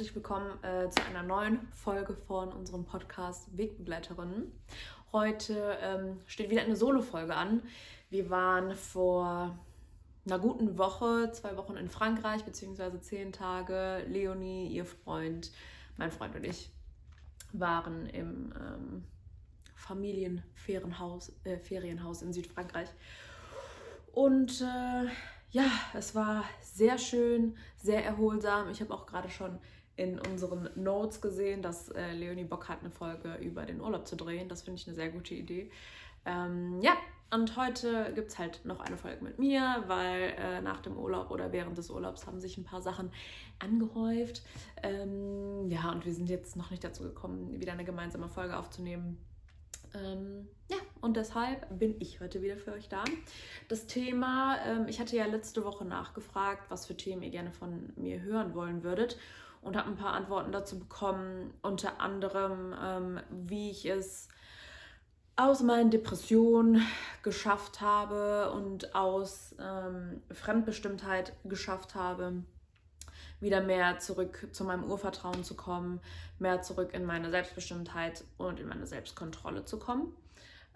Herzlich willkommen äh, zu einer neuen Folge von unserem Podcast Wegbegleiterinnen. Heute ähm, steht wieder eine Solo-Folge an. Wir waren vor einer guten Woche, zwei Wochen in Frankreich, beziehungsweise zehn Tage. Leonie, ihr Freund, mein Freund und ich waren im ähm, Familienferienhaus äh, Ferienhaus in Südfrankreich. Und äh, ja, es war sehr schön, sehr erholsam. Ich habe auch gerade schon in unseren Notes gesehen, dass äh, Leonie Bock hat, eine Folge über den Urlaub zu drehen. Das finde ich eine sehr gute Idee. Ähm, ja, und heute gibt es halt noch eine Folge mit mir, weil äh, nach dem Urlaub oder während des Urlaubs haben sich ein paar Sachen angehäuft. Ähm, ja, und wir sind jetzt noch nicht dazu gekommen, wieder eine gemeinsame Folge aufzunehmen. Ähm, ja, und deshalb bin ich heute wieder für euch da. Das Thema, ähm, ich hatte ja letzte Woche nachgefragt, was für Themen ihr gerne von mir hören wollen würdet und habe ein paar Antworten dazu bekommen, unter anderem, ähm, wie ich es aus meinen Depressionen geschafft habe und aus ähm, Fremdbestimmtheit geschafft habe wieder mehr zurück zu meinem Urvertrauen zu kommen, mehr zurück in meine Selbstbestimmtheit und in meine Selbstkontrolle zu kommen.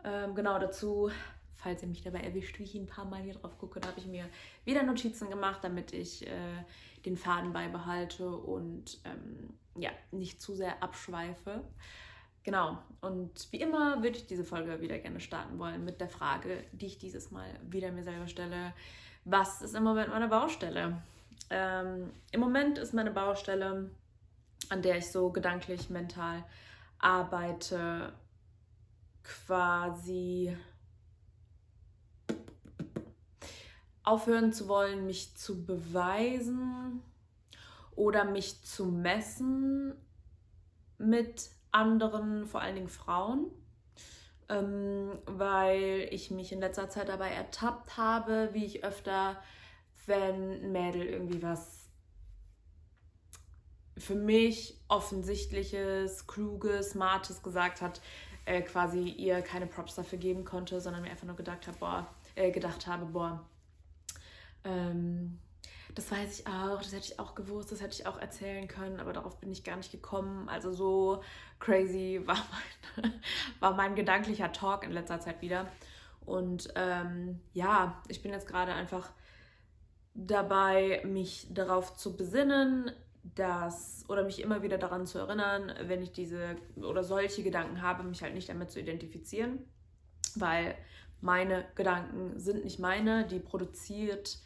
Ähm, genau dazu, falls ihr mich dabei erwischt, wie ich ein paar Mal hier drauf gucke, da habe ich mir wieder Notizen gemacht, damit ich äh, den Faden beibehalte und ähm, ja, nicht zu sehr abschweife. Genau, und wie immer würde ich diese Folge wieder gerne starten wollen mit der Frage, die ich dieses Mal wieder mir selber stelle. Was ist im Moment meine Baustelle? Ähm, Im Moment ist meine Baustelle, an der ich so gedanklich, mental arbeite, quasi aufhören zu wollen, mich zu beweisen oder mich zu messen mit anderen, vor allen Dingen Frauen, ähm, weil ich mich in letzter Zeit dabei ertappt habe, wie ich öfter wenn ein Mädel irgendwie was für mich offensichtliches, kluges, smartes gesagt hat, äh, quasi ihr keine Props dafür geben konnte, sondern mir einfach nur gedacht habe, boah, äh, gedacht habe, boah, ähm, das weiß ich auch, das hätte ich auch gewusst, das hätte ich auch erzählen können, aber darauf bin ich gar nicht gekommen. Also so crazy war mein, war mein gedanklicher Talk in letzter Zeit wieder. Und ähm, ja, ich bin jetzt gerade einfach dabei, mich darauf zu besinnen, dass oder mich immer wieder daran zu erinnern, wenn ich diese oder solche Gedanken habe, mich halt nicht damit zu identifizieren, weil meine Gedanken sind nicht meine, die produziert,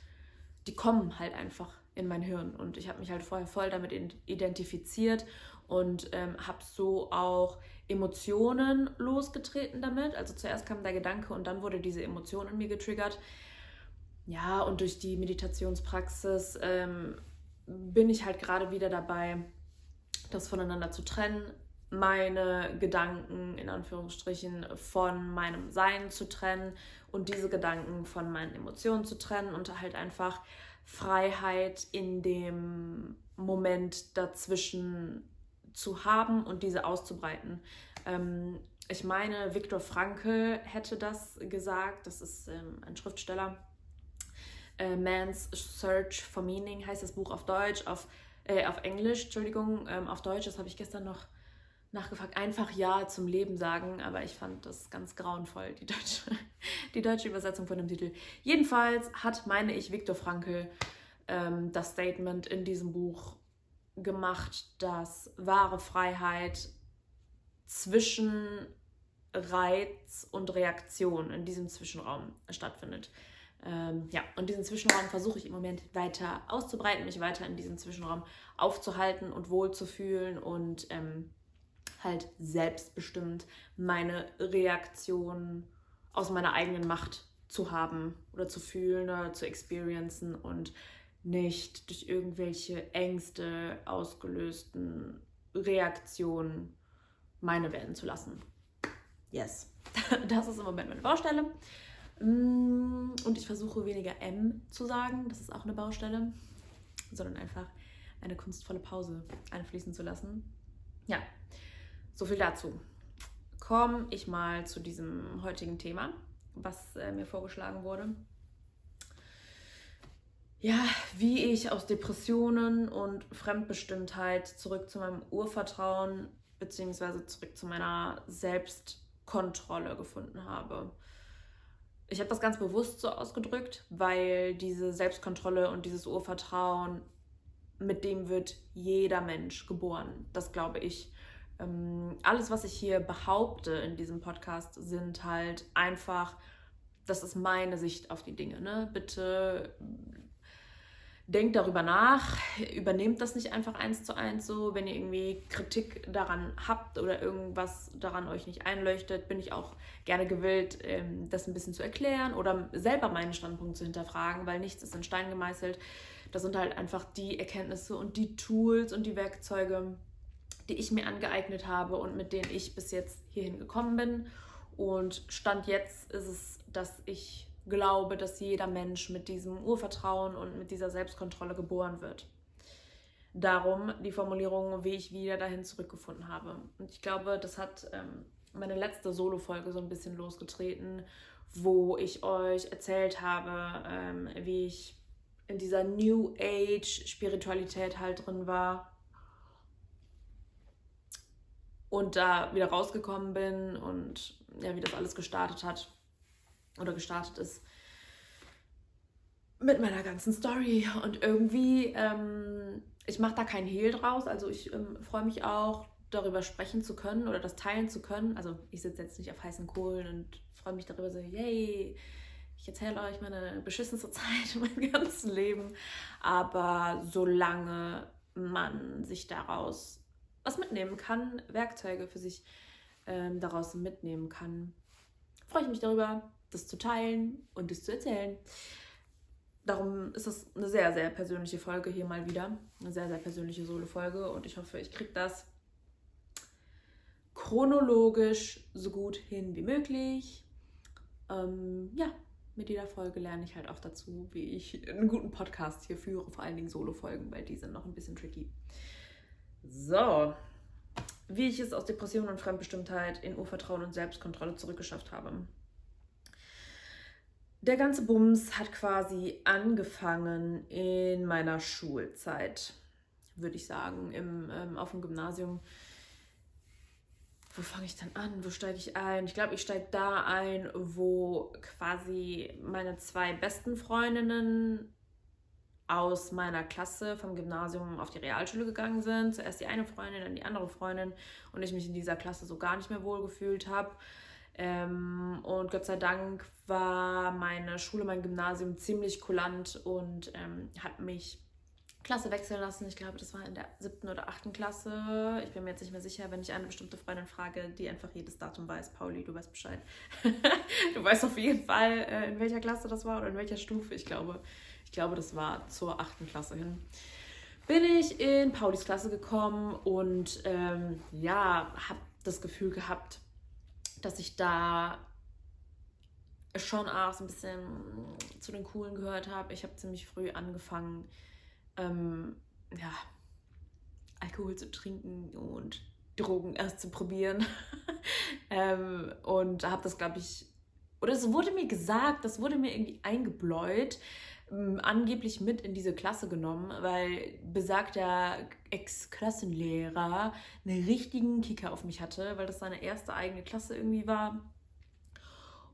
die kommen halt einfach in mein Hirn und ich habe mich halt vorher voll damit identifiziert und ähm, habe so auch Emotionen losgetreten damit. Also zuerst kam der Gedanke und dann wurde diese Emotion in mir getriggert ja, und durch die Meditationspraxis ähm, bin ich halt gerade wieder dabei, das voneinander zu trennen, meine Gedanken in Anführungsstrichen von meinem Sein zu trennen und diese Gedanken von meinen Emotionen zu trennen und halt einfach Freiheit in dem Moment dazwischen zu haben und diese auszubreiten. Ähm, ich meine, Viktor Frankl hätte das gesagt, das ist ähm, ein Schriftsteller äh, Man's Search for Meaning heißt das Buch auf Deutsch, auf, äh, auf Englisch, Entschuldigung, ähm, auf Deutsch, das habe ich gestern noch nachgefragt, einfach Ja zum Leben sagen, aber ich fand das ganz grauenvoll, die deutsche, die deutsche Übersetzung von dem Titel. Jedenfalls hat, meine ich, Viktor Frankl ähm, das Statement in diesem Buch gemacht, dass wahre Freiheit zwischen Reiz und Reaktion in diesem Zwischenraum stattfindet. Ähm, ja, und diesen Zwischenraum versuche ich im Moment weiter auszubreiten, mich weiter in diesem Zwischenraum aufzuhalten und wohlzufühlen und ähm, halt selbstbestimmt meine Reaktion aus meiner eigenen Macht zu haben oder zu fühlen oder zu experiencen und nicht durch irgendwelche Ängste ausgelösten Reaktionen meine werden zu lassen. Yes, das ist im Moment meine Baustelle. Mm, und ich versuche weniger M zu sagen, das ist auch eine Baustelle, sondern einfach eine kunstvolle Pause einfließen zu lassen. Ja, so viel dazu. Komme ich mal zu diesem heutigen Thema, was äh, mir vorgeschlagen wurde. ja, wie ich aus Depressionen und Fremdbestimmtheit zurück zu meinem Urvertrauen bzw. zurück zu meiner Selbstkontrolle gefunden habe. Ich habe das ganz bewusst so ausgedrückt, weil diese Selbstkontrolle und dieses Urvertrauen, mit dem wird jeder Mensch geboren. Das glaube ich. Ähm, alles, was ich hier behaupte in diesem Podcast, sind halt einfach, das ist meine Sicht auf die Dinge. Ne? Bitte denkt darüber nach, übernehmt das nicht einfach eins zu eins so. Wenn ihr irgendwie Kritik daran habt oder irgendwas daran euch nicht einleuchtet, bin ich auch gerne gewillt, ähm, das ein bisschen zu erklären oder selber meinen Standpunkt zu hinterfragen, weil nichts ist in Stein gemeißelt. Das sind halt einfach die Erkenntnisse und die Tools und die Werkzeuge, die ich mir angeeignet habe und mit denen ich bis jetzt hierhin gekommen bin. Und Stand jetzt ist es, dass ich glaube, dass jeder Mensch mit diesem Urvertrauen und mit dieser Selbstkontrolle geboren wird. Darum die Formulierung, wie ich wieder dahin zurückgefunden habe. Und ich glaube, das hat ähm, meine letzte Solo-Folge so ein bisschen losgetreten, wo ich euch erzählt habe, ähm, wie ich in dieser New Age-Spiritualität halt drin war und da wieder rausgekommen bin und ja, wie das alles gestartet hat oder gestartet ist mit meiner ganzen Story. Und irgendwie, ähm, ich mache da keinen Hehl draus. Also ich ähm, freue mich auch, darüber sprechen zu können oder das teilen zu können. Also ich sitze jetzt nicht auf heißen Kohlen und freue mich darüber so, yay, ich erzähle euch meine beschissenste Zeit in meinem ganzen Leben. Aber solange man sich daraus was mitnehmen kann, Werkzeuge für sich ähm, daraus mitnehmen kann, freue ich mich darüber, das zu teilen und das zu erzählen. Darum ist es eine sehr, sehr persönliche Folge hier mal wieder. Eine sehr, sehr persönliche Solo-Folge und ich hoffe, ich kriege das chronologisch so gut hin wie möglich. Ähm, ja, mit jeder Folge lerne ich halt auch dazu, wie ich einen guten Podcast hier führe, vor allen Dingen Solo-Folgen, weil die sind noch ein bisschen tricky. So, wie ich es aus Depression und Fremdbestimmtheit in Urvertrauen und Selbstkontrolle zurückgeschafft habe der ganze Bums hat quasi angefangen in meiner Schulzeit, würde ich sagen, im, ähm, auf dem Gymnasium. Wo fange ich dann an? Wo steige ich ein? Ich glaube, ich steige da ein, wo quasi meine zwei besten Freundinnen aus meiner Klasse vom Gymnasium auf die Realschule gegangen sind. Zuerst die eine Freundin, dann die andere Freundin und ich mich in dieser Klasse so gar nicht mehr wohl gefühlt habe. Ähm, und Gott sei Dank war meine Schule, mein Gymnasium ziemlich kulant und ähm, hat mich Klasse wechseln lassen. Ich glaube, das war in der siebten oder achten Klasse. Ich bin mir jetzt nicht mehr sicher, wenn ich eine bestimmte Freundin frage, die einfach jedes Datum weiß. Pauli, du weißt Bescheid. du weißt auf jeden Fall, äh, in welcher Klasse das war oder in welcher Stufe. Ich glaube, ich glaube, das war zur achten Klasse hin. Bin ich in Paulis Klasse gekommen und ähm, ja, habe das Gefühl gehabt, dass ich da schon auch so ein bisschen zu den Coolen gehört habe. Ich habe ziemlich früh angefangen, ähm, ja, Alkohol zu trinken und Drogen erst zu probieren. ähm, und habe das, glaube ich, oder es wurde mir gesagt, das wurde mir irgendwie eingebläut, angeblich mit in diese Klasse genommen, weil besagter Ex-Klassenlehrer einen richtigen Kicker auf mich hatte, weil das seine erste eigene Klasse irgendwie war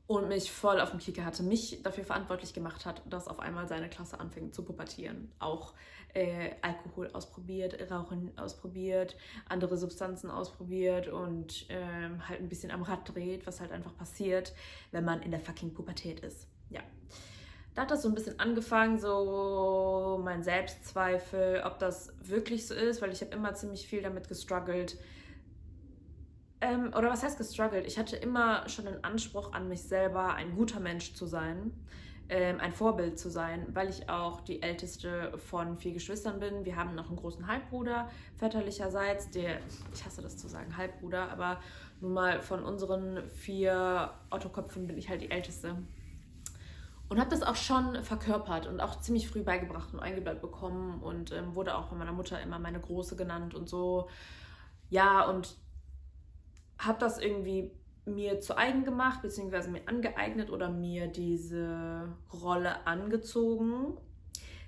und mich voll auf dem Kicker hatte, mich dafür verantwortlich gemacht hat, dass auf einmal seine Klasse anfängt zu pubertieren. Auch äh, Alkohol ausprobiert, Rauchen ausprobiert, andere Substanzen ausprobiert und ähm, halt ein bisschen am Rad dreht, was halt einfach passiert, wenn man in der fucking Pubertät ist. Ja da hat das so ein bisschen angefangen, so mein Selbstzweifel, ob das wirklich so ist, weil ich habe immer ziemlich viel damit gestruggelt. Ähm, oder was heißt gestruggelt? Ich hatte immer schon den Anspruch an mich selber, ein guter Mensch zu sein, ähm, ein Vorbild zu sein, weil ich auch die älteste von vier Geschwistern bin. Wir haben noch einen großen Halbbruder väterlicherseits, der, ich hasse das zu sagen, Halbbruder, aber nun mal von unseren vier Ottoköpfen bin ich halt die älteste. Und habe das auch schon verkörpert und auch ziemlich früh beigebracht und eingebläut bekommen und ähm, wurde auch von meiner Mutter immer meine Große genannt und so. Ja, und habe das irgendwie mir zu eigen gemacht, beziehungsweise mir angeeignet oder mir diese Rolle angezogen.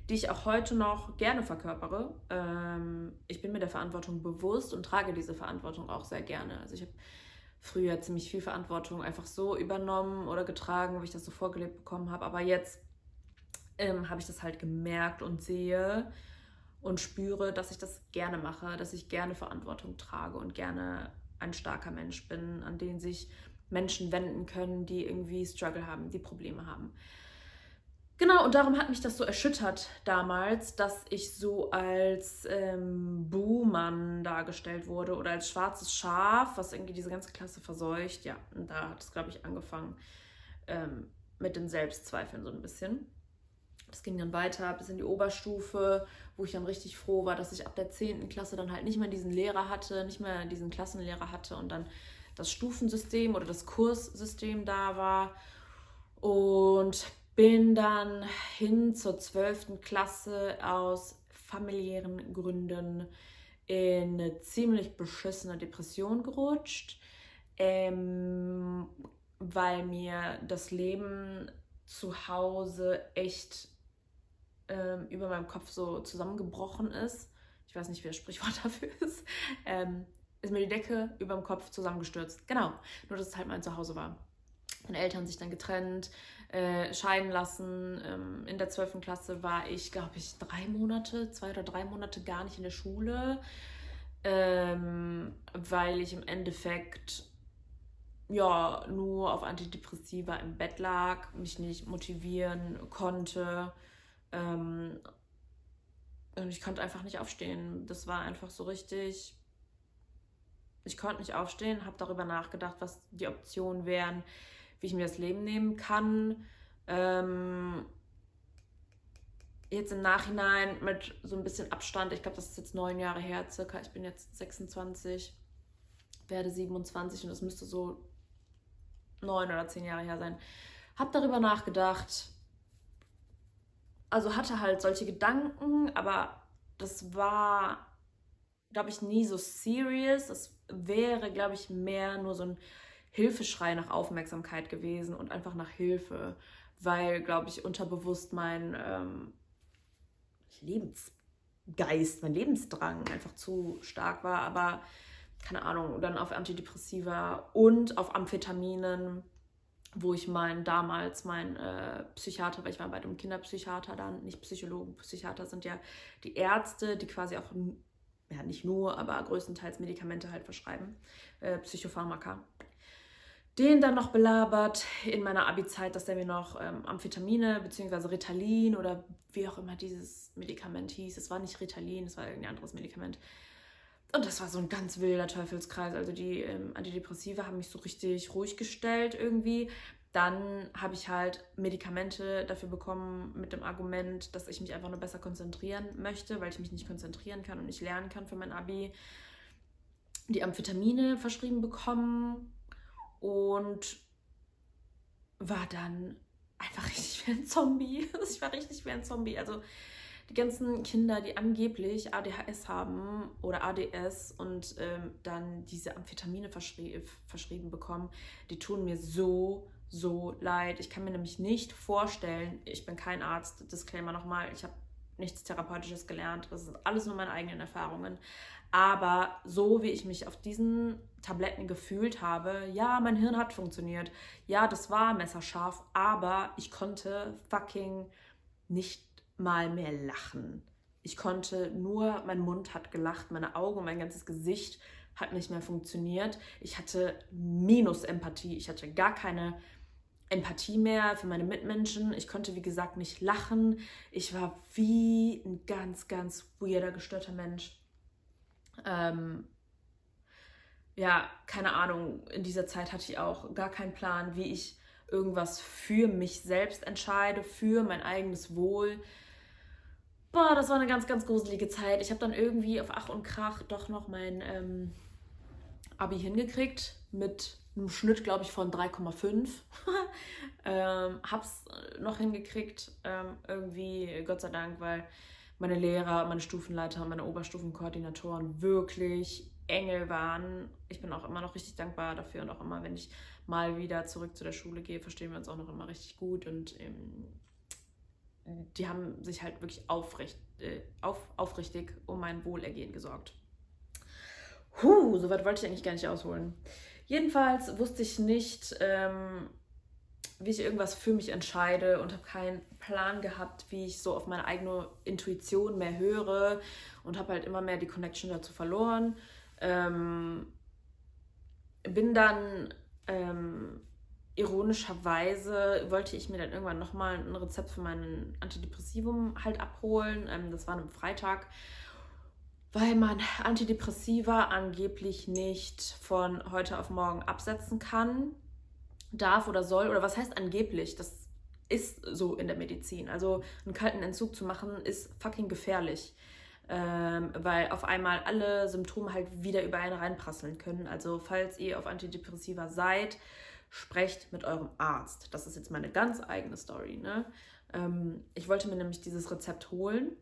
die ich auch heute noch gerne verkörpere. Ähm, ich bin mir der Verantwortung bewusst und trage diese Verantwortung auch sehr gerne. Also ich habe früher ziemlich viel Verantwortung einfach so übernommen oder getragen, wie ich das so vorgelebt bekommen habe. Aber jetzt ähm, habe ich das halt gemerkt und sehe und spüre, dass ich das gerne mache, dass ich gerne Verantwortung trage und gerne ein starker Mensch bin, an den sich Menschen wenden können, die irgendwie Struggle haben, die Probleme haben. Genau, und darum hat mich das so erschüttert damals, dass ich so als ähm, Buhmann dargestellt wurde oder als schwarzes Schaf, was irgendwie diese ganze Klasse verseucht. Ja, und da hat es, glaube ich, angefangen ähm, mit den Selbstzweifeln so ein bisschen. Das ging dann weiter bis in die Oberstufe, wo ich dann richtig froh war, dass ich ab der 10. Klasse dann halt nicht mehr diesen Lehrer hatte, nicht mehr diesen Klassenlehrer hatte und dann das Stufensystem oder das Kurssystem da war. Und bin dann hin zur 12. Klasse aus familiären Gründen in eine ziemlich beschissene Depression gerutscht, ähm, weil mir das Leben zu Hause echt ähm, über meinem Kopf so zusammengebrochen ist. Ich weiß nicht, wie das Sprichwort dafür ist. Ähm, ist mir die Decke über dem Kopf zusammengestürzt. Genau, nur dass es halt mein Zuhause war. Meine Eltern sich dann getrennt, äh, scheiden lassen. Ähm, in der 12. Klasse war ich, glaube ich, drei Monate, zwei oder drei Monate gar nicht in der Schule, ähm, weil ich im Endeffekt ja nur auf Antidepressiva im Bett lag, mich nicht motivieren konnte. Ähm, und ich konnte einfach nicht aufstehen. Das war einfach so richtig. Ich konnte nicht aufstehen, habe darüber nachgedacht, was die Optionen wären, wie ich mir das Leben nehmen kann. Ähm, jetzt im Nachhinein mit so ein bisschen Abstand, ich glaube, das ist jetzt neun Jahre her, circa. Ich bin jetzt 26, werde 27 und das müsste so neun oder zehn Jahre her sein. Hab darüber nachgedacht. Also hatte halt solche Gedanken, aber das war, glaube ich, nie so serious. Das wäre, glaube ich, mehr nur so ein Hilfeschrei nach Aufmerksamkeit gewesen und einfach nach Hilfe, weil, glaube ich, unterbewusst mein ähm, Lebensgeist, mein Lebensdrang einfach zu stark war. Aber keine Ahnung, dann auf Antidepressiva und auf Amphetaminen, wo ich mein damals mein äh, Psychiater, weil ich war bei einem Kinderpsychiater dann, nicht Psychologen, Psychiater sind ja die Ärzte, die quasi auch, ja nicht nur, aber größtenteils Medikamente halt verschreiben, äh, Psychopharmaka den dann noch belabert in meiner Abi-Zeit, dass er mir noch ähm, Amphetamine bzw. Ritalin oder wie auch immer dieses Medikament hieß. Es war nicht Ritalin, es war irgendein anderes Medikament. Und das war so ein ganz wilder Teufelskreis. Also die ähm, Antidepressiva haben mich so richtig ruhig gestellt irgendwie. Dann habe ich halt Medikamente dafür bekommen mit dem Argument, dass ich mich einfach nur besser konzentrieren möchte, weil ich mich nicht konzentrieren kann und nicht lernen kann für mein Abi. Die Amphetamine verschrieben bekommen und war dann einfach richtig wie ein Zombie. Ich war richtig wie ein Zombie. Also die ganzen Kinder, die angeblich ADHS haben oder ADS und ähm, dann diese Amphetamine verschrie verschrieben bekommen, die tun mir so, so leid. Ich kann mir nämlich nicht vorstellen, ich bin kein Arzt, Disclaimer nochmal, ich habe nichts Therapeutisches gelernt, das sind alles nur meine eigenen Erfahrungen. Aber so wie ich mich auf diesen Tabletten gefühlt habe, ja, mein Hirn hat funktioniert. Ja, das war messerscharf, aber ich konnte fucking nicht mal mehr lachen. Ich konnte nur, mein Mund hat gelacht, meine Augen, mein ganzes Gesicht hat nicht mehr funktioniert. Ich hatte Minus-Empathie. Ich hatte gar keine Empathie mehr für meine Mitmenschen. Ich konnte, wie gesagt, nicht lachen. Ich war wie ein ganz, ganz weirder, gestörter Mensch. Ähm, ja, keine Ahnung, in dieser Zeit hatte ich auch gar keinen Plan, wie ich irgendwas für mich selbst entscheide, für mein eigenes Wohl. Boah, das war eine ganz, ganz gruselige Zeit. Ich habe dann irgendwie auf Ach und Krach doch noch mein ähm, Abi hingekriegt mit einem Schnitt, glaube ich, von 3,5. ähm, hab's noch hingekriegt, ähm, irgendwie, Gott sei Dank, weil meine Lehrer, meine Stufenleiter und meine Oberstufenkoordinatoren wirklich Engel waren. Ich bin auch immer noch richtig dankbar dafür und auch immer, wenn ich mal wieder zurück zu der Schule gehe, verstehen wir uns auch noch immer richtig gut und ähm, die haben sich halt wirklich aufrecht, äh, auf, aufrichtig um mein Wohlergehen gesorgt. Huh, so weit wollte ich eigentlich gar nicht ausholen. Jedenfalls wusste ich nicht, ähm, wie ich irgendwas für mich entscheide und habe keinen Plan gehabt, wie ich so auf meine eigene Intuition mehr höre und habe halt immer mehr die Connection dazu verloren. Ähm, bin dann ähm, ironischerweise wollte ich mir dann irgendwann nochmal ein Rezept für meinen Antidepressivum halt abholen. Ähm, das war am Freitag, weil man Antidepressiva angeblich nicht von heute auf morgen absetzen kann, darf oder soll. Oder was heißt angeblich? Das ist so in der Medizin. Also einen kalten Entzug zu machen ist fucking gefährlich ähm, weil auf einmal alle Symptome halt wieder über einen reinprasseln können. Also falls ihr auf Antidepressiva seid, sprecht mit eurem Arzt. Das ist jetzt meine ganz eigene Story. Ne? Ähm, ich wollte mir nämlich dieses Rezept holen,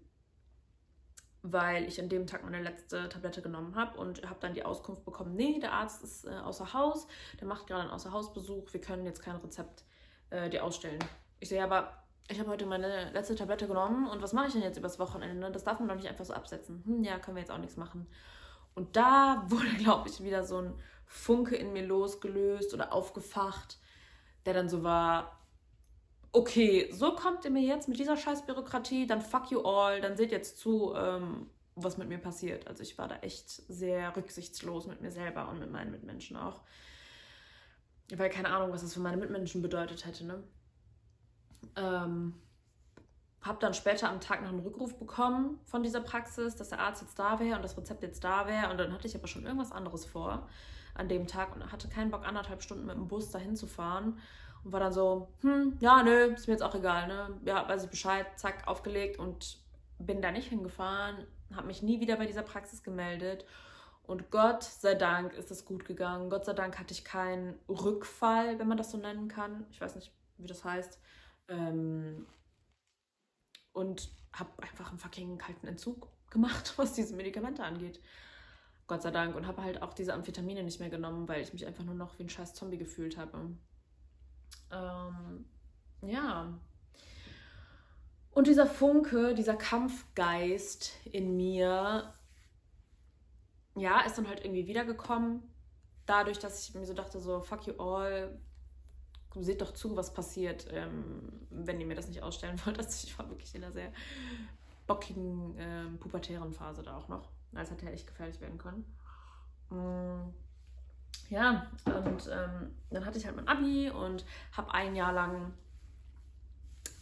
weil ich an dem Tag meine letzte Tablette genommen habe und habe dann die Auskunft bekommen, nee, der Arzt ist äh, außer Haus, der macht gerade einen Außerhausbesuch, wir können jetzt kein Rezept äh, dir ausstellen. Ich sehe aber, ich habe heute meine letzte Tablette genommen und was mache ich denn jetzt übers Wochenende? Das darf man doch nicht einfach so absetzen. Hm, ja, können wir jetzt auch nichts machen. Und da wurde, glaube ich, wieder so ein Funke in mir losgelöst oder aufgefacht, der dann so war, okay, so kommt ihr mir jetzt mit dieser scheiß Bürokratie, dann fuck you all, dann seht jetzt zu, ähm, was mit mir passiert. Also ich war da echt sehr rücksichtslos mit mir selber und mit meinen Mitmenschen auch. Weil keine Ahnung, was das für meine Mitmenschen bedeutet hätte, ne? Ähm, habe dann später am Tag noch einen Rückruf bekommen von dieser Praxis, dass der Arzt jetzt da wäre und das Rezept jetzt da wäre. Und dann hatte ich aber schon irgendwas anderes vor an dem Tag und hatte keinen Bock, anderthalb Stunden mit dem Bus dahin zu fahren. Und war dann so, hm, ja, nö, ist mir jetzt auch egal, ne? Ja, weiß ich Bescheid, zack, aufgelegt und bin da nicht hingefahren, habe mich nie wieder bei dieser Praxis gemeldet. Und Gott sei Dank ist es gut gegangen. Gott sei Dank hatte ich keinen Rückfall, wenn man das so nennen kann. Ich weiß nicht, wie das heißt. Ähm, und habe einfach einen fucking kalten Entzug gemacht, was diese Medikamente angeht. Gott sei Dank. Und habe halt auch diese Amphetamine nicht mehr genommen, weil ich mich einfach nur noch wie ein scheiß Zombie gefühlt habe. Ähm, ja. Und dieser Funke, dieser Kampfgeist in mir, ja, ist dann halt irgendwie wiedergekommen. Dadurch, dass ich mir so dachte, so, fuck you all, seht doch zu, was passiert, ähm, wenn ihr mir das nicht ausstellen wollt. Also ich war wirklich in einer sehr bockigen, ähm, pubertären Phase da auch noch. Das hätte ja echt gefährlich werden können. Mm, ja, und ähm, dann hatte ich halt mein Abi und habe ein Jahr lang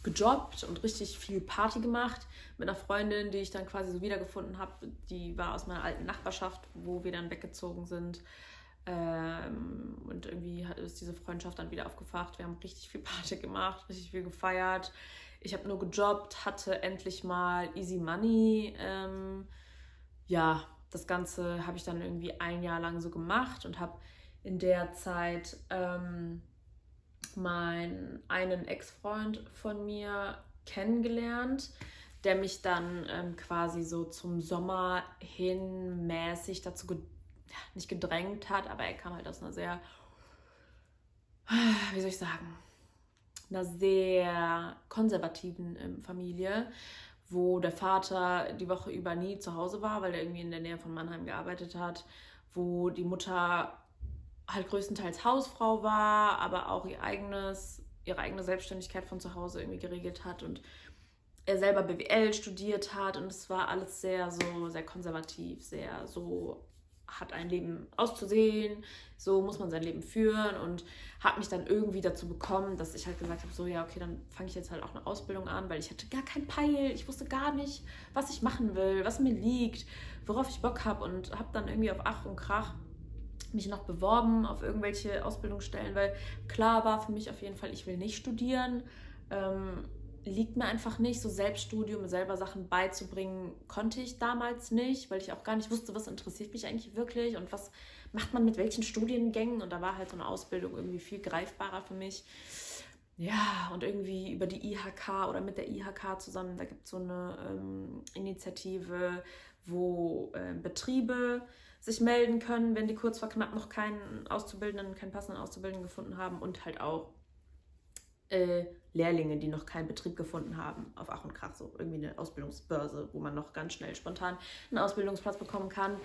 gejobbt und richtig viel Party gemacht mit einer Freundin, die ich dann quasi so wiedergefunden habe. Die war aus meiner alten Nachbarschaft, wo wir dann weggezogen sind. Ähm, und irgendwie hat ist diese Freundschaft dann wieder aufgefacht. Wir haben richtig viel Party gemacht, richtig viel gefeiert. Ich habe nur gejobbt, hatte endlich mal easy money. Ähm, ja, das Ganze habe ich dann irgendwie ein Jahr lang so gemacht und habe in der Zeit ähm, meinen einen Ex-Freund von mir kennengelernt, der mich dann ähm, quasi so zum Sommer hin mäßig dazu nicht gedrängt hat, aber er kam halt aus einer sehr, wie soll ich sagen, einer sehr konservativen ähm, Familie, wo der Vater die Woche über nie zu Hause war, weil er irgendwie in der Nähe von Mannheim gearbeitet hat, wo die Mutter halt größtenteils Hausfrau war, aber auch ihr eigenes, ihre eigene Selbstständigkeit von zu Hause irgendwie geregelt hat und er selber BWL studiert hat. Und es war alles sehr so sehr konservativ, sehr so hat ein Leben auszusehen, so muss man sein Leben führen und hat mich dann irgendwie dazu bekommen, dass ich halt gesagt habe, so ja, okay, dann fange ich jetzt halt auch eine Ausbildung an, weil ich hatte gar kein Peil, ich wusste gar nicht, was ich machen will, was mir liegt, worauf ich Bock habe und habe dann irgendwie auf Ach und Krach mich noch beworben auf irgendwelche Ausbildungsstellen, weil klar war für mich auf jeden Fall, ich will nicht studieren. Ähm, liegt mir einfach nicht. So Selbststudium, selber Sachen beizubringen, konnte ich damals nicht, weil ich auch gar nicht wusste, was interessiert mich eigentlich wirklich und was macht man mit welchen Studiengängen. Und da war halt so eine Ausbildung irgendwie viel greifbarer für mich. Ja, und irgendwie über die IHK oder mit der IHK zusammen, da gibt es so eine ähm, Initiative, wo äh, Betriebe sich melden können, wenn die kurz vor knapp noch keinen Auszubildenden, keinen passenden Auszubildenden gefunden haben und halt auch äh, Lehrlinge, die noch keinen Betrieb gefunden haben, auf Ach und Krach, so irgendwie eine Ausbildungsbörse, wo man noch ganz schnell spontan einen Ausbildungsplatz bekommen kann.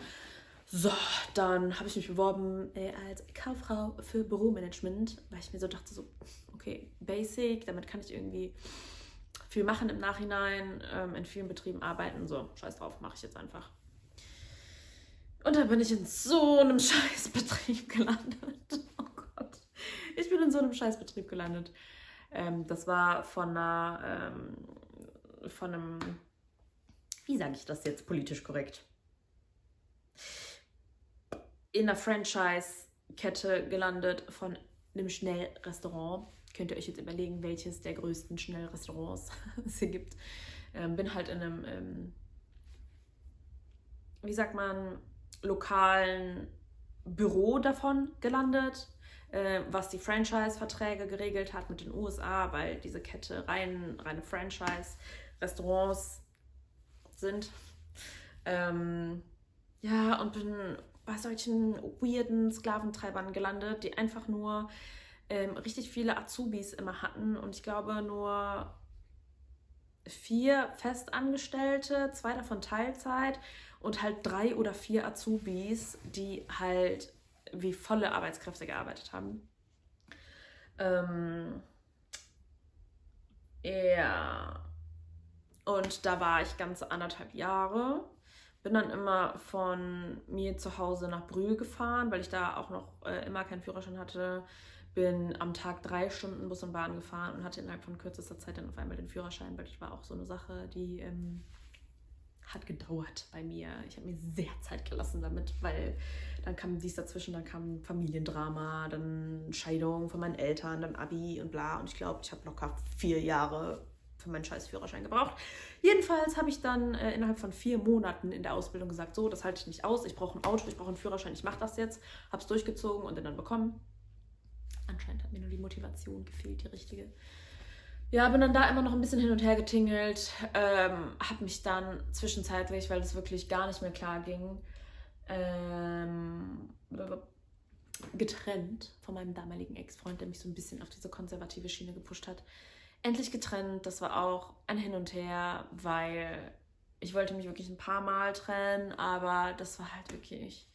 So, dann habe ich mich beworben äh, als Kauffrau für Büromanagement, weil ich mir so dachte, so, okay, basic, damit kann ich irgendwie viel machen im Nachhinein, ähm, in vielen Betrieben arbeiten. So, scheiß drauf, mache ich jetzt einfach. Und da bin ich in so einem Scheißbetrieb gelandet. Oh Gott. Ich bin in so einem Scheißbetrieb gelandet. Ähm, das war von einer, ähm, von einem, wie sage ich das jetzt politisch korrekt? In einer Franchise-Kette gelandet von einem Schnellrestaurant. Könnt ihr euch jetzt überlegen, welches der größten Schnellrestaurants es hier gibt. Ähm, bin halt in einem, ähm, wie sagt man, lokalen Büro davon gelandet, äh, was die Franchise-Verträge geregelt hat mit den USA, weil diese Kette rein, reine Franchise-Restaurants sind. Ähm, ja, und bin bei solchen weirden Sklaventreibern gelandet, die einfach nur ähm, richtig viele Azubis immer hatten und ich glaube nur vier Festangestellte, zwei davon Teilzeit und halt drei oder vier Azubis, die halt wie volle Arbeitskräfte gearbeitet haben. Ähm, ja. Und da war ich ganze anderthalb Jahre. Bin dann immer von mir zu Hause nach Brühl gefahren, weil ich da auch noch äh, immer keinen Führerschein hatte. Bin am Tag drei Stunden Bus und Bahn gefahren und hatte innerhalb von kürzester Zeit dann auf einmal den Führerschein, weil ich war auch so eine Sache, die ähm, hat gedauert bei mir. Ich habe mir sehr Zeit gelassen damit, weil dann kam dies dazwischen, dann kam Familiendrama, dann Scheidung von meinen Eltern, dann Abi und bla. Und ich glaube, ich habe locker vier Jahre für meinen scheiß Führerschein gebraucht. Jedenfalls habe ich dann äh, innerhalb von vier Monaten in der Ausbildung gesagt, so, das halte ich nicht aus, ich brauche ein Auto, ich brauche einen Führerschein, ich mache das jetzt. Habe es durchgezogen und den dann bekommen. Anscheinend hat mir nur die Motivation gefehlt, die richtige. Ja, bin dann da immer noch ein bisschen hin und her getingelt, ähm, habe mich dann zwischenzeitlich, weil es wirklich gar nicht mehr klar ging, ähm, getrennt von meinem damaligen Ex-Freund, der mich so ein bisschen auf diese konservative Schiene gepusht hat. Endlich getrennt, das war auch ein Hin und Her, weil ich wollte mich wirklich ein paar Mal trennen, aber das war halt wirklich.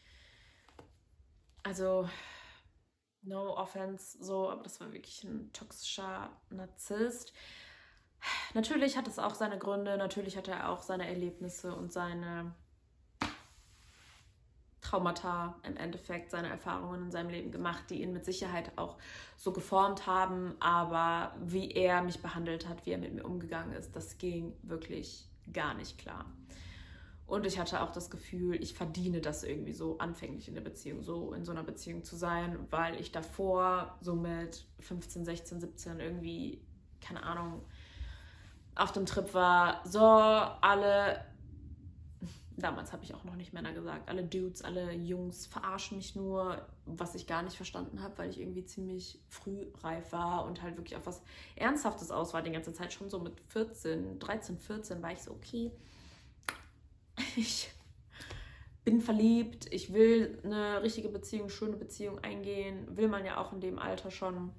Also, no offense, so, aber das war wirklich ein toxischer Narzisst. Natürlich hat es auch seine Gründe, natürlich hat er auch seine Erlebnisse und seine Traumata im Endeffekt, seine Erfahrungen in seinem Leben gemacht, die ihn mit Sicherheit auch so geformt haben. Aber wie er mich behandelt hat, wie er mit mir umgegangen ist, das ging wirklich gar nicht klar. Und ich hatte auch das Gefühl, ich verdiene das irgendwie so anfänglich in der Beziehung, so in so einer Beziehung zu sein, weil ich davor so mit 15, 16, 17 irgendwie, keine Ahnung, auf dem Trip war, so alle, damals habe ich auch noch nicht Männer gesagt, alle Dudes, alle Jungs verarschen mich nur, was ich gar nicht verstanden habe, weil ich irgendwie ziemlich früh reif war und halt wirklich auf was Ernsthaftes aus war die ganze Zeit. Schon so mit 14, 13, 14 war ich so, okay, ich bin verliebt, ich will eine richtige Beziehung, schöne Beziehung eingehen, will man ja auch in dem Alter schon.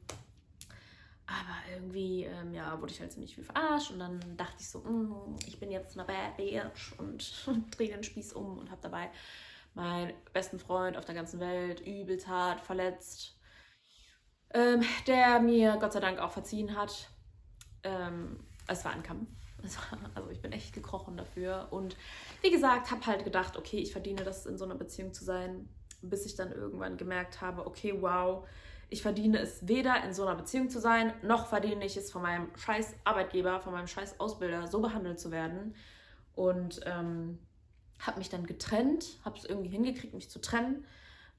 Aber irgendwie, ähm, ja, wurde ich halt ziemlich viel verarscht und dann dachte ich so, mm, ich bin jetzt eine Bad Bitch und, drehe den Spieß um und habe dabei meinen besten Freund auf der ganzen Welt übelst hart verletzt, ähm, der mir Gott sei Dank auch verziehen hat. Ähm, es war ein Kampf. Also ich bin echt gekrochen dafür. Und wie gesagt, habe halt gedacht, okay, ich verdiene das in so einer Beziehung zu sein, bis ich dann irgendwann gemerkt habe, okay, wow, ich verdiene es weder in so einer Beziehung zu sein, noch verdiene ich es von meinem scheiß Arbeitgeber, von meinem scheiß Ausbilder so behandelt zu werden. Und ähm, habe mich dann getrennt, habe es irgendwie hingekriegt, mich zu trennen.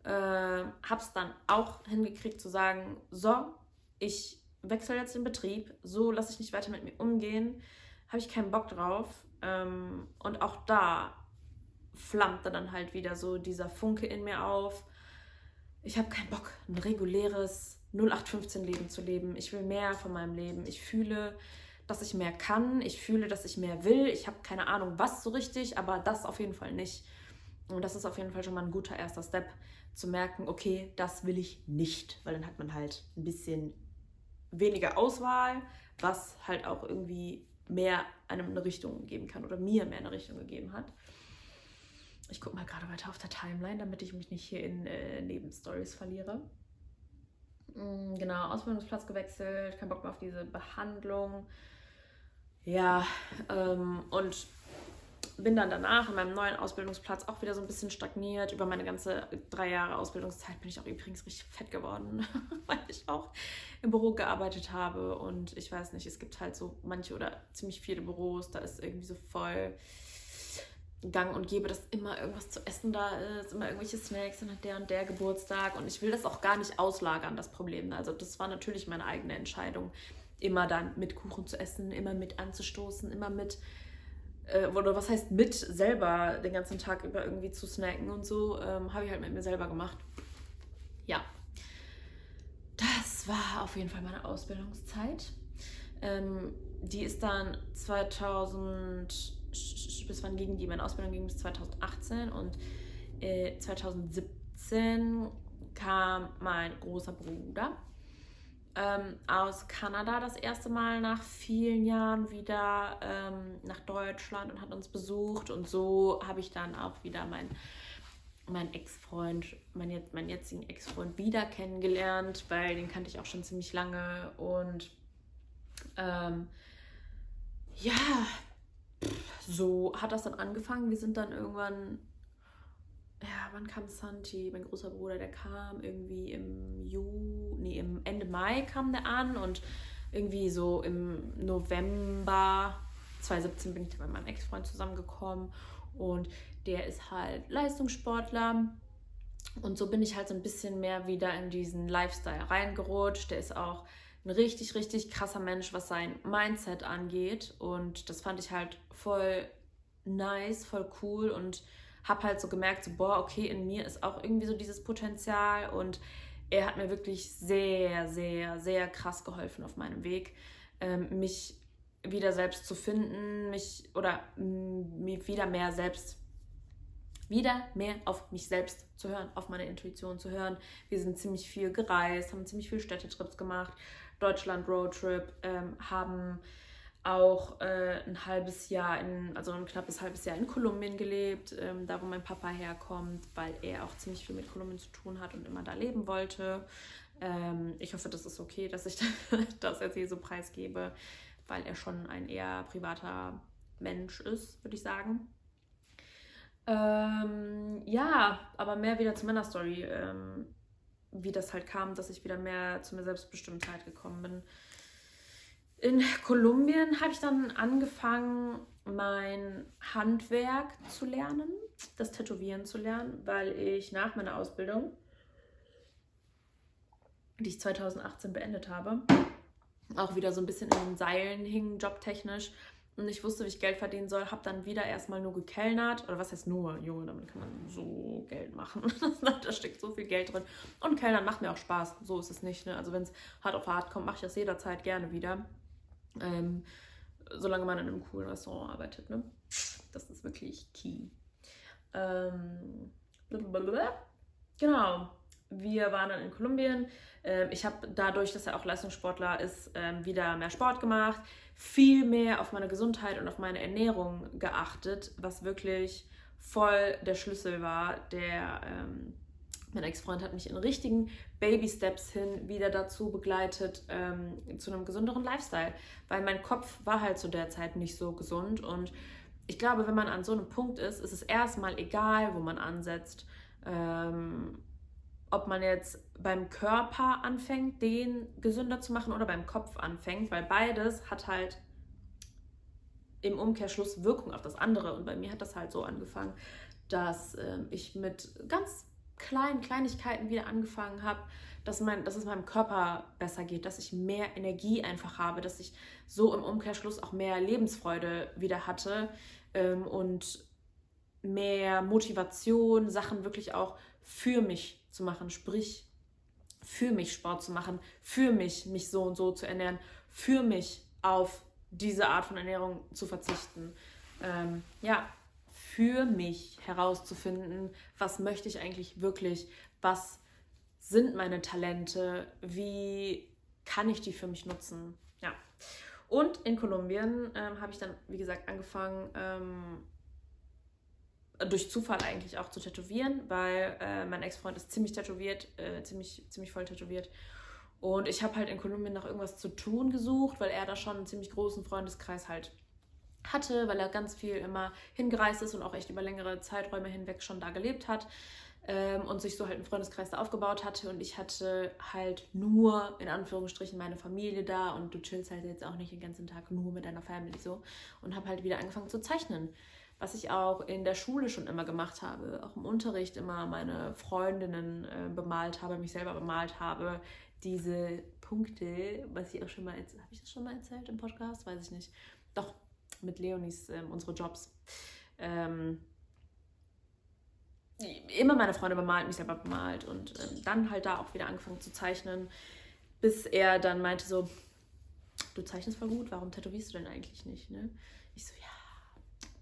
Äh, habe es dann auch hingekriegt zu sagen, so, ich wechsle jetzt den Betrieb, so lasse ich nicht weiter mit mir umgehen habe ich keinen Bock drauf. Ähm, und auch da flammte dann halt wieder so dieser Funke in mir auf. Ich habe keinen Bock, ein reguläres 0815-Leben zu leben. Ich will mehr von meinem Leben. Ich fühle, dass ich mehr kann. Ich fühle, dass ich mehr will. Ich habe keine Ahnung, was so richtig, aber das auf jeden Fall nicht. Und das ist auf jeden Fall schon mal ein guter erster Step, zu merken, okay, das will ich nicht. Weil dann hat man halt ein bisschen weniger Auswahl, was halt auch irgendwie mehr einem eine Richtung geben kann oder mir mehr eine Richtung gegeben hat. Ich gucke mal gerade weiter auf der Timeline, damit ich mich nicht hier in äh, Nebenstories verliere. Mhm, genau, Ausbildungsplatz gewechselt, kein Bock mehr auf diese Behandlung. Ja, ähm, und bin dann danach in meinem neuen Ausbildungsplatz auch wieder so ein bisschen stagniert. Über meine ganze drei Jahre Ausbildungszeit bin ich auch übrigens richtig fett geworden, weil ich auch im Büro gearbeitet habe. Und ich weiß nicht, es gibt halt so manche oder ziemlich viele Büros, da ist irgendwie so voll gang und gäbe, dass immer irgendwas zu essen da ist, immer irgendwelche Snacks und hat der und der Geburtstag. Und ich will das auch gar nicht auslagern, das Problem. Also das war natürlich meine eigene Entscheidung, immer dann mit Kuchen zu essen, immer mit anzustoßen, immer mit, äh, oder was heißt mit selber den ganzen Tag über irgendwie zu snacken und so, ähm, habe ich halt mit mir selber gemacht. Ja. Das war auf jeden Fall meine Ausbildungszeit. Ähm, die ist dann 2000 bis wann ging die? Meine Ausbildung ging bis 2018 und äh, 2017 kam mein großer Bruder ähm, aus Kanada das erste Mal nach vielen Jahren wieder ähm, nach Deutschland und hat uns besucht und so habe ich dann auch wieder mein mein Ex-Freund, mein, mein jetzigen Ex-Freund wieder kennengelernt, weil den kannte ich auch schon ziemlich lange und ähm, ja, so hat das dann angefangen. Wir sind dann irgendwann, ja, wann kam Santi, mein großer Bruder, der kam irgendwie im Juni, nee, im Ende Mai kam der an und irgendwie so im November 2017 bin ich dann mit meinem Ex-Freund zusammengekommen und der ist halt Leistungssportler. Und so bin ich halt so ein bisschen mehr wieder in diesen Lifestyle reingerutscht. Der ist auch ein richtig, richtig krasser Mensch, was sein Mindset angeht. Und das fand ich halt voll nice, voll cool und habe halt so gemerkt, so, boah, okay, in mir ist auch irgendwie so dieses Potenzial und er hat mir wirklich sehr, sehr, sehr krass geholfen auf meinem Weg, ähm, mich wieder selbst zu finden, mich oder mich wieder mehr selbst wieder mehr auf mich selbst zu hören, auf meine Intuition zu hören. Wir sind ziemlich viel gereist, haben ziemlich viele Städtetrips gemacht, Deutschland Roadtrip, ähm, haben auch äh, ein halbes Jahr, in, also ein knappes halbes Jahr in Kolumbien gelebt, ähm, da wo mein Papa herkommt, weil er auch ziemlich viel mit Kolumbien zu tun hat und immer da leben wollte. Ähm, ich hoffe, das ist okay, dass ich das jetzt hier so preisgebe, weil er schon ein eher privater Mensch ist, würde ich sagen. Ähm, ja, aber mehr wieder zu meiner Story. Wie das halt kam, dass ich wieder mehr zu mir Selbstbestimmtheit gekommen bin. In Kolumbien habe ich dann angefangen, mein Handwerk zu lernen, das Tätowieren zu lernen, weil ich nach meiner Ausbildung, die ich 2018 beendet habe, auch wieder so ein bisschen in den Seilen hing, jobtechnisch, und ich wusste, wie ich Geld verdienen soll, habe dann wieder erstmal nur gekellnert. Oder was heißt nur? Junge, damit kann man so Geld machen. da steckt so viel Geld drin. Und Kellnern macht mir auch Spaß. So ist es nicht. Ne? Also wenn es hart auf hart kommt, mache ich das jederzeit gerne wieder. Ähm, solange man in einem coolen Restaurant arbeitet. Ne? Das ist wirklich key. Ähm, genau. Wir waren dann in Kolumbien. Ähm, ich habe dadurch, dass er auch Leistungssportler ist, ähm, wieder mehr Sport gemacht viel mehr auf meine Gesundheit und auf meine Ernährung geachtet, was wirklich voll der Schlüssel war. Der ähm, mein Ex-Freund hat mich in richtigen Baby-Steps hin wieder dazu begleitet ähm, zu einem gesünderen Lifestyle, weil mein Kopf war halt zu der Zeit nicht so gesund und ich glaube, wenn man an so einem Punkt ist, ist es erstmal egal, wo man ansetzt. Ähm, ob man jetzt beim Körper anfängt, den gesünder zu machen oder beim Kopf anfängt, weil beides hat halt im Umkehrschluss Wirkung auf das andere. Und bei mir hat das halt so angefangen, dass äh, ich mit ganz kleinen Kleinigkeiten wieder angefangen habe, dass, mein, dass es meinem Körper besser geht, dass ich mehr Energie einfach habe, dass ich so im Umkehrschluss auch mehr Lebensfreude wieder hatte ähm, und mehr Motivation, Sachen wirklich auch für mich zu machen, sprich für mich Sport zu machen, für mich mich so und so zu ernähren, für mich auf diese Art von Ernährung zu verzichten. Ähm, ja, für mich herauszufinden, was möchte ich eigentlich wirklich, was sind meine Talente, wie kann ich die für mich nutzen? Ja. Und in Kolumbien ähm, habe ich dann, wie gesagt, angefangen, ähm, durch Zufall eigentlich auch zu tätowieren, weil äh, mein Ex-Freund ist ziemlich tätowiert, äh, ziemlich, ziemlich voll tätowiert. Und ich habe halt in Kolumbien nach irgendwas zu tun gesucht, weil er da schon einen ziemlich großen Freundeskreis halt hatte, weil er ganz viel immer hingereist ist und auch echt über längere Zeiträume hinweg schon da gelebt hat ähm, und sich so halt einen Freundeskreis da aufgebaut hatte. Und ich hatte halt nur in Anführungsstrichen meine Familie da und du chillst halt jetzt auch nicht den ganzen Tag nur mit deiner Family so und habe halt wieder angefangen zu zeichnen was ich auch in der Schule schon immer gemacht habe, auch im Unterricht immer meine Freundinnen äh, bemalt habe, mich selber bemalt habe. Diese Punkte, was ich auch schon mal, habe ich das schon mal erzählt im Podcast? Weiß ich nicht. Doch, mit Leonis, ähm, unsere Jobs. Ähm, immer meine Freunde bemalt, mich selber bemalt und ähm, dann halt da auch wieder angefangen zu zeichnen, bis er dann meinte so, du zeichnest voll gut, warum tätowierst du denn eigentlich nicht? Ne? Ich so, ja,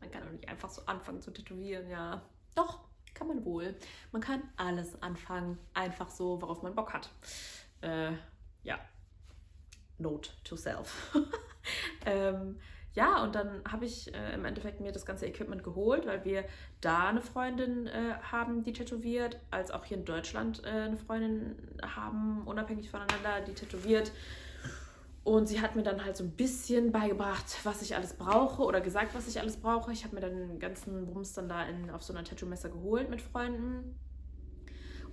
man kann doch nicht einfach so anfangen zu tätowieren, ja. Doch, kann man wohl. Man kann alles anfangen, einfach so, worauf man Bock hat. Äh, ja. Note to self. ähm, ja, und dann habe ich äh, im Endeffekt mir das ganze Equipment geholt, weil wir da eine Freundin äh, haben, die tätowiert, als auch hier in Deutschland äh, eine Freundin haben, unabhängig voneinander, die tätowiert. Und sie hat mir dann halt so ein bisschen beigebracht, was ich alles brauche oder gesagt, was ich alles brauche. Ich habe mir dann den ganzen Bums dann da in, auf so einer Tattoo-Messer geholt mit Freunden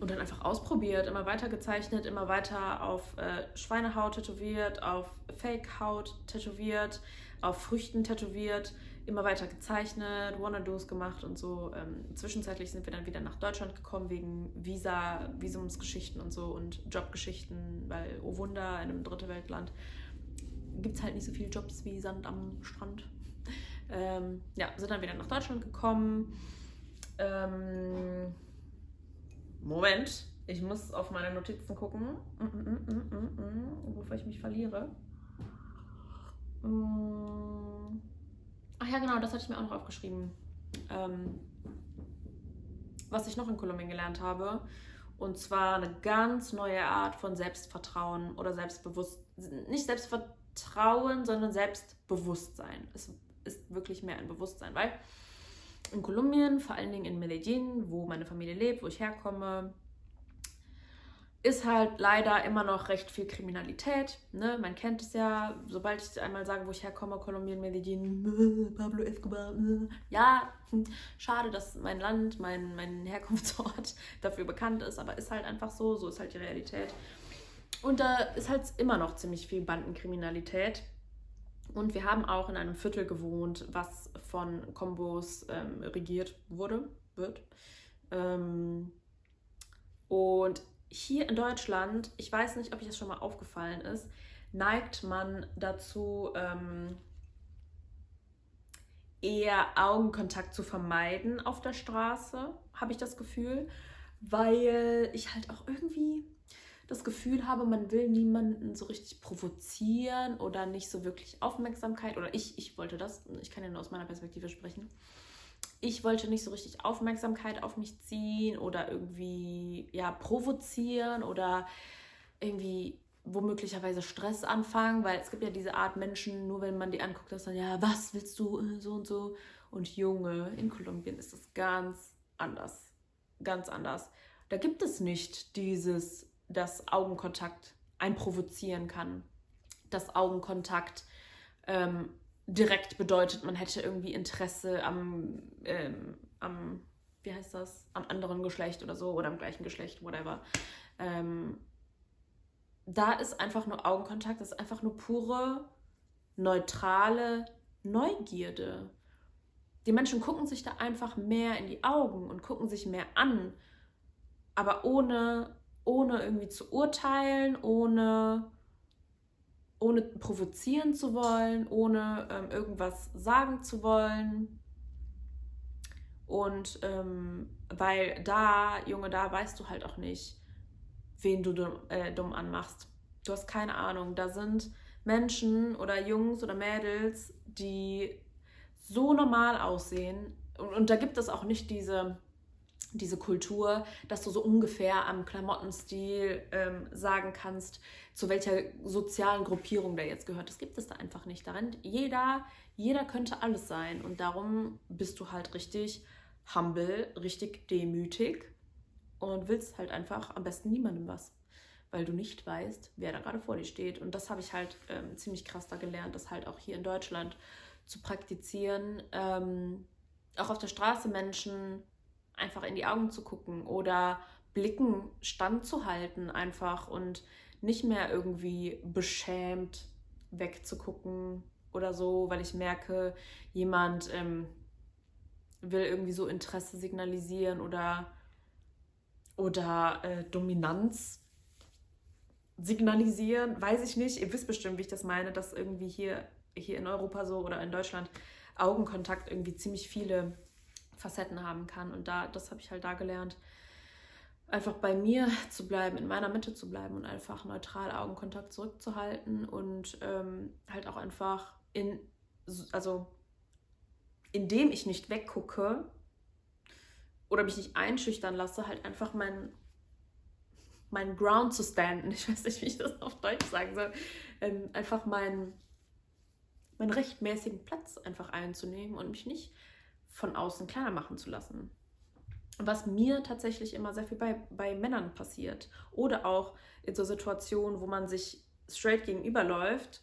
und dann einfach ausprobiert, immer weiter gezeichnet, immer weiter auf äh, Schweinehaut tätowiert, auf Fake-Haut tätowiert, auf Früchten tätowiert, immer weiter gezeichnet, Wanna-Dos gemacht und so. Ähm, zwischenzeitlich sind wir dann wieder nach Deutschland gekommen wegen Visa, Visumsgeschichten und so und Jobgeschichten, weil, oh Wunder, in einem Dritte Weltland gibt es halt nicht so viele Jobs wie Sand am Strand. Ähm, ja, sind dann wieder nach Deutschland gekommen. Ähm, Moment, ich muss auf meine Notizen gucken, mm, mm, mm, bevor ich mich verliere. Ach ja, genau, das hatte ich mir auch noch aufgeschrieben. Ähm, was ich noch in Kolumbien gelernt habe. Und zwar eine ganz neue Art von Selbstvertrauen oder Selbstbewusstsein. Nicht Selbstvertrauen Vertrauen, sondern Selbstbewusstsein. Es ist wirklich mehr ein Bewusstsein, weil in Kolumbien, vor allen Dingen in Medellin, wo meine Familie lebt, wo ich herkomme, ist halt leider immer noch recht viel Kriminalität. Ne? Man kennt es ja, sobald ich einmal sage, wo ich herkomme, Kolumbien, Medellin, Pablo Escobar. Ja, schade, dass mein Land, mein, mein Herkunftsort dafür bekannt ist, aber ist halt einfach so, so ist halt die Realität. Und da ist halt immer noch ziemlich viel Bandenkriminalität. Und wir haben auch in einem Viertel gewohnt, was von Kombos ähm, regiert wurde, wird. Ähm, und hier in Deutschland, ich weiß nicht, ob euch das schon mal aufgefallen ist, neigt man dazu, ähm, eher Augenkontakt zu vermeiden auf der Straße, habe ich das Gefühl, weil ich halt auch irgendwie das Gefühl habe, man will niemanden so richtig provozieren oder nicht so wirklich Aufmerksamkeit oder ich, ich wollte das, ich kann ja nur aus meiner Perspektive sprechen. Ich wollte nicht so richtig Aufmerksamkeit auf mich ziehen oder irgendwie ja provozieren oder irgendwie womöglicherweise Stress anfangen, weil es gibt ja diese Art Menschen, nur wenn man die anguckt, dass dann ja, was willst du äh, so und so und Junge, in Kolumbien ist das ganz anders, ganz anders. Da gibt es nicht dieses dass Augenkontakt ein provozieren kann. Dass Augenkontakt ähm, direkt bedeutet, man hätte irgendwie Interesse am, ähm, am, wie heißt das, am anderen Geschlecht oder so oder am gleichen Geschlecht, whatever. Ähm, da ist einfach nur Augenkontakt, das ist einfach nur pure, neutrale Neugierde. Die Menschen gucken sich da einfach mehr in die Augen und gucken sich mehr an, aber ohne ohne irgendwie zu urteilen, ohne, ohne provozieren zu wollen, ohne ähm, irgendwas sagen zu wollen. Und ähm, weil da, Junge, da weißt du halt auch nicht, wen du dumm, äh, dumm anmachst. Du hast keine Ahnung. Da sind Menschen oder Jungs oder Mädels, die so normal aussehen. Und, und da gibt es auch nicht diese diese Kultur, dass du so ungefähr am Klamottenstil ähm, sagen kannst, zu welcher sozialen Gruppierung der jetzt gehört. Das gibt es da einfach nicht. Darin jeder, jeder könnte alles sein und darum bist du halt richtig humble, richtig demütig und willst halt einfach am besten niemandem was, weil du nicht weißt, wer da gerade vor dir steht. Und das habe ich halt ähm, ziemlich krass da gelernt, das halt auch hier in Deutschland zu praktizieren. Ähm, auch auf der Straße Menschen einfach in die Augen zu gucken oder Blicken standzuhalten einfach und nicht mehr irgendwie beschämt wegzugucken oder so, weil ich merke, jemand ähm, will irgendwie so Interesse signalisieren oder, oder äh, Dominanz signalisieren, weiß ich nicht. Ihr wisst bestimmt, wie ich das meine, dass irgendwie hier, hier in Europa so oder in Deutschland Augenkontakt irgendwie ziemlich viele Facetten haben kann. Und da, das habe ich halt da gelernt, einfach bei mir zu bleiben, in meiner Mitte zu bleiben und einfach neutral Augenkontakt zurückzuhalten und ähm, halt auch einfach in, also indem ich nicht weggucke oder mich nicht einschüchtern lasse, halt einfach mein, mein Ground zu standen. Ich weiß nicht, wie ich das auf Deutsch sagen soll. Ähm, einfach mein, meinen rechtmäßigen Platz einfach einzunehmen und mich nicht von außen kleiner machen zu lassen. Was mir tatsächlich immer sehr viel bei, bei Männern passiert. Oder auch in so Situationen, wo man sich straight gegenüberläuft.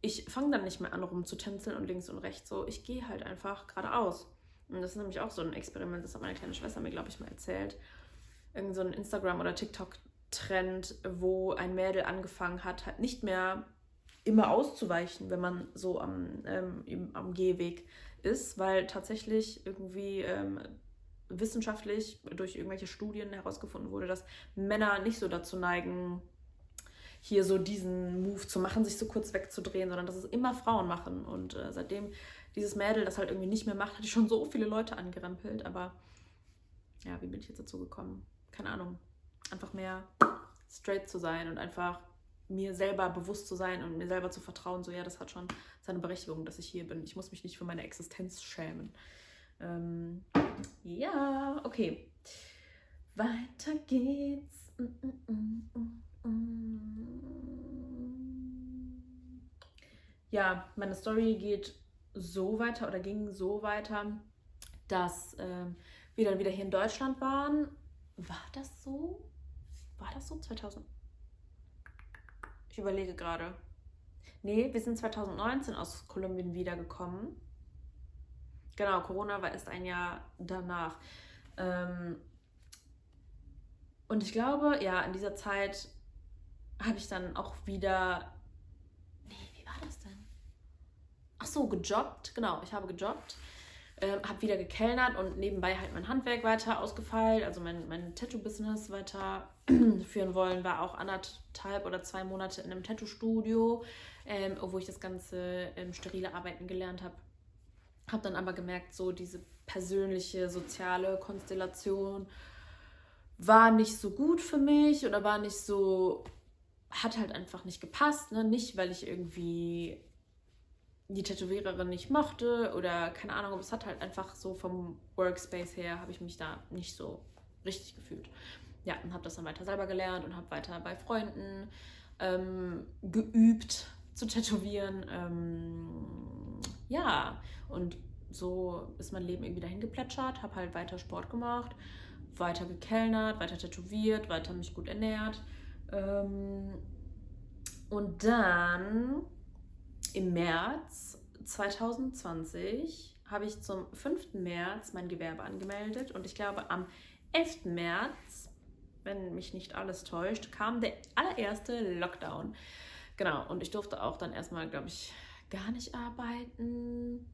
Ich fange dann nicht mehr an, rumzutänzeln und links und rechts so. Ich gehe halt einfach geradeaus. Und das ist nämlich auch so ein Experiment, das hat meine kleine Schwester mir, glaube ich, mal erzählt. Irgend so ein Instagram- oder TikTok-Trend, wo ein Mädel angefangen hat, halt nicht mehr immer auszuweichen, wenn man so am, ähm, am Gehweg ist, weil tatsächlich irgendwie ähm, wissenschaftlich durch irgendwelche Studien herausgefunden wurde, dass Männer nicht so dazu neigen, hier so diesen Move zu machen, sich so kurz wegzudrehen, sondern dass es immer Frauen machen. Und äh, seitdem dieses Mädel das halt irgendwie nicht mehr macht, hatte ich schon so viele Leute angerempelt. Aber ja, wie bin ich jetzt dazu gekommen? Keine Ahnung. Einfach mehr straight zu sein und einfach mir selber bewusst zu sein und mir selber zu vertrauen, so ja, das hat schon seine Berechtigung, dass ich hier bin. Ich muss mich nicht für meine Existenz schämen. Ähm, ja, okay. Weiter geht's. Ja, meine Story geht so weiter oder ging so weiter, dass ähm, wir dann wieder hier in Deutschland waren. War das so? War das so 2000? Ich überlege gerade. Nee, wir sind 2019 aus Kolumbien wiedergekommen. Genau, Corona war erst ein Jahr danach. Ähm, und ich glaube, ja, in dieser Zeit habe ich dann auch wieder. Nee, wie war das denn? Ach so, gejobbt. Genau, ich habe gejobbt. Ähm, habe wieder gekellnert und nebenbei halt mein Handwerk weiter ausgefeilt, also mein, mein Tattoo-Business weiter führen wollen, war auch anderthalb oder zwei Monate in einem Tattoo-Studio, ähm, wo ich das ganze ähm, sterile Arbeiten gelernt habe. Habe dann aber gemerkt, so diese persönliche, soziale Konstellation war nicht so gut für mich oder war nicht so, hat halt einfach nicht gepasst. Ne? Nicht, weil ich irgendwie die Tätowiererin nicht mochte oder keine Ahnung, aber es hat halt einfach so vom Workspace her, habe ich mich da nicht so richtig gefühlt ja, und habe das dann weiter selber gelernt und habe weiter bei Freunden ähm, geübt zu tätowieren. Ähm, ja, und so ist mein Leben irgendwie dahin geplätschert, habe halt weiter Sport gemacht, weiter gekellnert, weiter tätowiert, weiter mich gut ernährt. Ähm, und dann im März 2020 habe ich zum 5. März mein Gewerbe angemeldet und ich glaube am 11. März wenn mich nicht alles täuscht, kam der allererste Lockdown. Genau, und ich durfte auch dann erstmal, glaube ich, gar nicht arbeiten.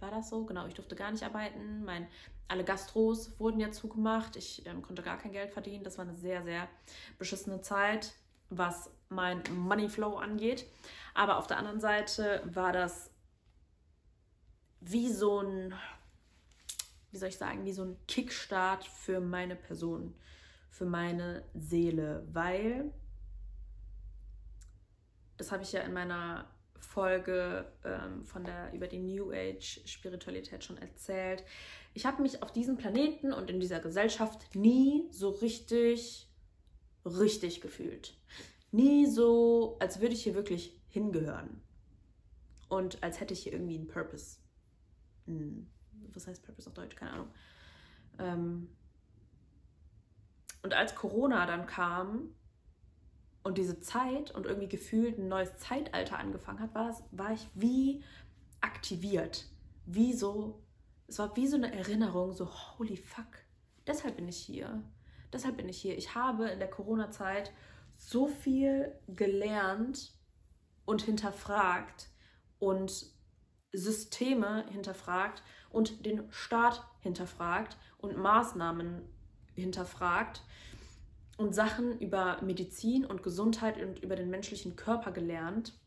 War das so? Genau, ich durfte gar nicht arbeiten. Mein, alle Gastros wurden ja zugemacht. Ich ähm, konnte gar kein Geld verdienen. Das war eine sehr, sehr beschissene Zeit, was mein Moneyflow angeht. Aber auf der anderen Seite war das wie so ein, wie soll ich sagen, wie so ein Kickstart für meine Person für meine Seele, weil, das habe ich ja in meiner Folge ähm, von der, über die New Age Spiritualität schon erzählt. Ich habe mich auf diesem Planeten und in dieser Gesellschaft nie so richtig, richtig gefühlt. Nie so, als würde ich hier wirklich hingehören. Und als hätte ich hier irgendwie einen Purpose. Hm, was heißt Purpose auf Deutsch? Keine Ahnung. Ähm und als Corona dann kam, und diese Zeit und irgendwie gefühlt ein neues Zeitalter angefangen hat, war, es, war ich wie aktiviert. Wie so, es war wie so eine Erinnerung, so holy fuck. Deshalb bin ich hier. Deshalb bin ich hier. Ich habe in der Corona-Zeit so viel gelernt und hinterfragt und Systeme hinterfragt und den Staat hinterfragt und Maßnahmen hinterfragt und Sachen über Medizin und Gesundheit und über den menschlichen Körper gelernt,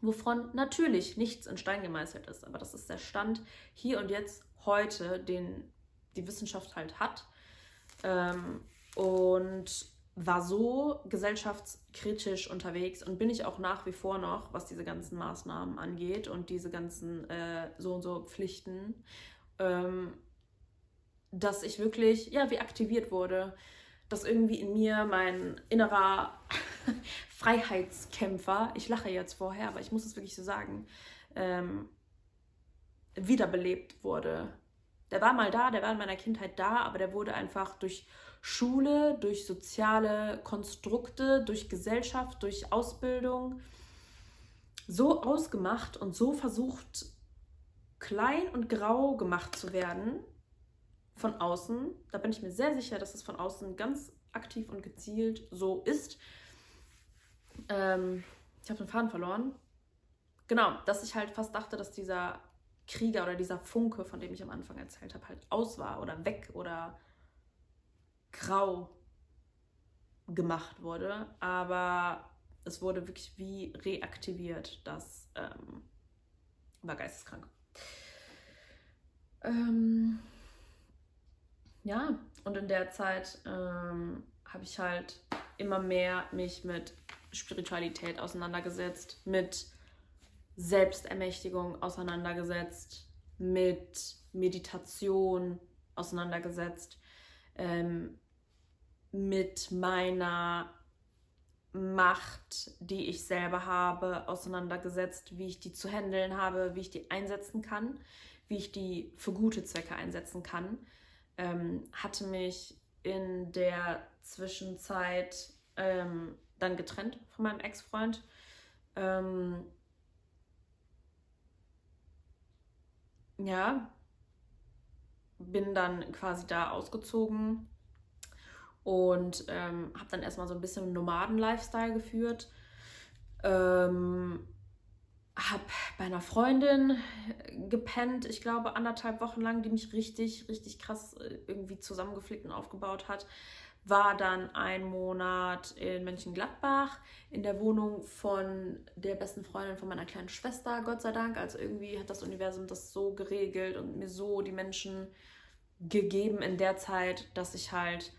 wovon natürlich nichts in Stein gemeißelt ist. Aber das ist der Stand hier und jetzt heute, den die Wissenschaft halt hat. Ähm, und war so gesellschaftskritisch unterwegs und bin ich auch nach wie vor noch, was diese ganzen Maßnahmen angeht und diese ganzen äh, so und so Pflichten, ähm, dass ich wirklich, ja, wie aktiviert wurde dass irgendwie in mir mein innerer Freiheitskämpfer, ich lache jetzt vorher, aber ich muss es wirklich so sagen, ähm, wiederbelebt wurde. Der war mal da, der war in meiner Kindheit da, aber der wurde einfach durch Schule, durch soziale Konstrukte, durch Gesellschaft, durch Ausbildung so ausgemacht und so versucht, klein und grau gemacht zu werden, von außen. Da bin ich mir sehr sicher, dass es von außen ganz aktiv und gezielt so ist. Ähm, ich habe den Faden verloren. Genau, dass ich halt fast dachte, dass dieser Krieger oder dieser Funke, von dem ich am Anfang erzählt habe, halt aus war oder weg oder grau gemacht wurde. Aber es wurde wirklich wie reaktiviert. Das ähm, war geisteskrank. Ähm, ja, und in der Zeit ähm, habe ich halt immer mehr mich mit Spiritualität auseinandergesetzt, mit Selbstermächtigung auseinandergesetzt, mit Meditation auseinandergesetzt, ähm, mit meiner Macht, die ich selber habe, auseinandergesetzt, wie ich die zu handeln habe, wie ich die einsetzen kann, wie ich die für gute Zwecke einsetzen kann ähm, hatte mich in der Zwischenzeit ähm, dann getrennt von meinem Ex-Freund. Ähm, ja, bin dann quasi da ausgezogen und ähm, habe dann erstmal so ein bisschen Nomaden-Lifestyle geführt. Ähm, habe bei einer Freundin gepennt, ich glaube anderthalb Wochen lang, die mich richtig, richtig krass äh, irgendwie zusammengeflickt und aufgebaut hat. War dann ein Monat in Mönchengladbach in der Wohnung von der besten Freundin von meiner kleinen Schwester, Gott sei Dank. Also irgendwie hat das Universum das so geregelt und mir so die Menschen gegeben in der Zeit, dass ich halt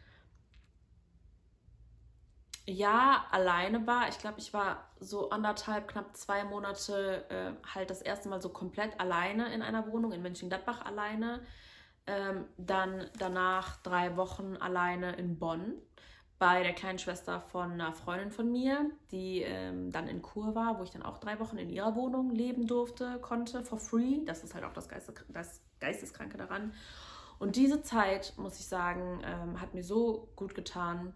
ja alleine war. Ich glaube, ich war so anderthalb, knapp zwei Monate äh, halt das erste Mal so komplett alleine in einer Wohnung in Mönchengladbach alleine. Ähm, dann danach drei Wochen alleine in Bonn bei der kleinen Schwester von einer Freundin von mir, die ähm, dann in Kur war, wo ich dann auch drei Wochen in ihrer Wohnung leben durfte, konnte, for free. Das ist halt auch das, Geiste, das Geisteskranke daran. Und diese Zeit, muss ich sagen, ähm, hat mir so gut getan,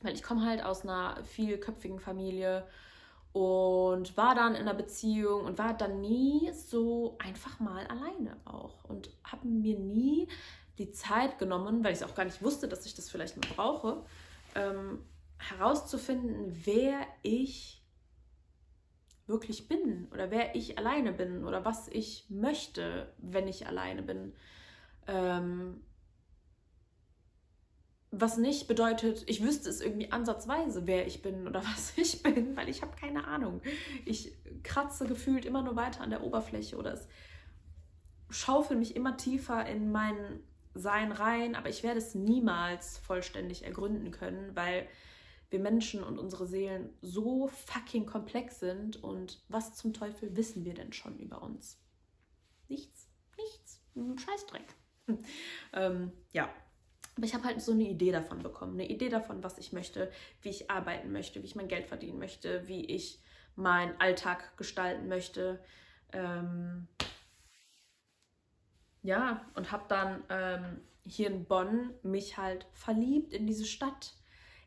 weil ich komme halt aus einer vielköpfigen Familie und war dann in einer Beziehung und war dann nie so einfach mal alleine auch und habe mir nie die Zeit genommen, weil ich auch gar nicht wusste, dass ich das vielleicht mal brauche, ähm, herauszufinden, wer ich wirklich bin oder wer ich alleine bin oder was ich möchte, wenn ich alleine bin. Ähm, was nicht bedeutet, ich wüsste es irgendwie ansatzweise, wer ich bin oder was ich bin, weil ich habe keine Ahnung. Ich kratze gefühlt immer nur weiter an der Oberfläche oder es schaufel mich immer tiefer in mein Sein rein, aber ich werde es niemals vollständig ergründen können, weil wir Menschen und unsere Seelen so fucking komplex sind und was zum Teufel wissen wir denn schon über uns? Nichts, nichts, ein Scheißdreck. ähm, ja, aber ich habe halt so eine Idee davon bekommen, eine Idee davon, was ich möchte, wie ich arbeiten möchte, wie ich mein Geld verdienen möchte, wie ich meinen Alltag gestalten möchte. Ähm, ja, und habe dann ähm, hier in Bonn mich halt verliebt in diese Stadt.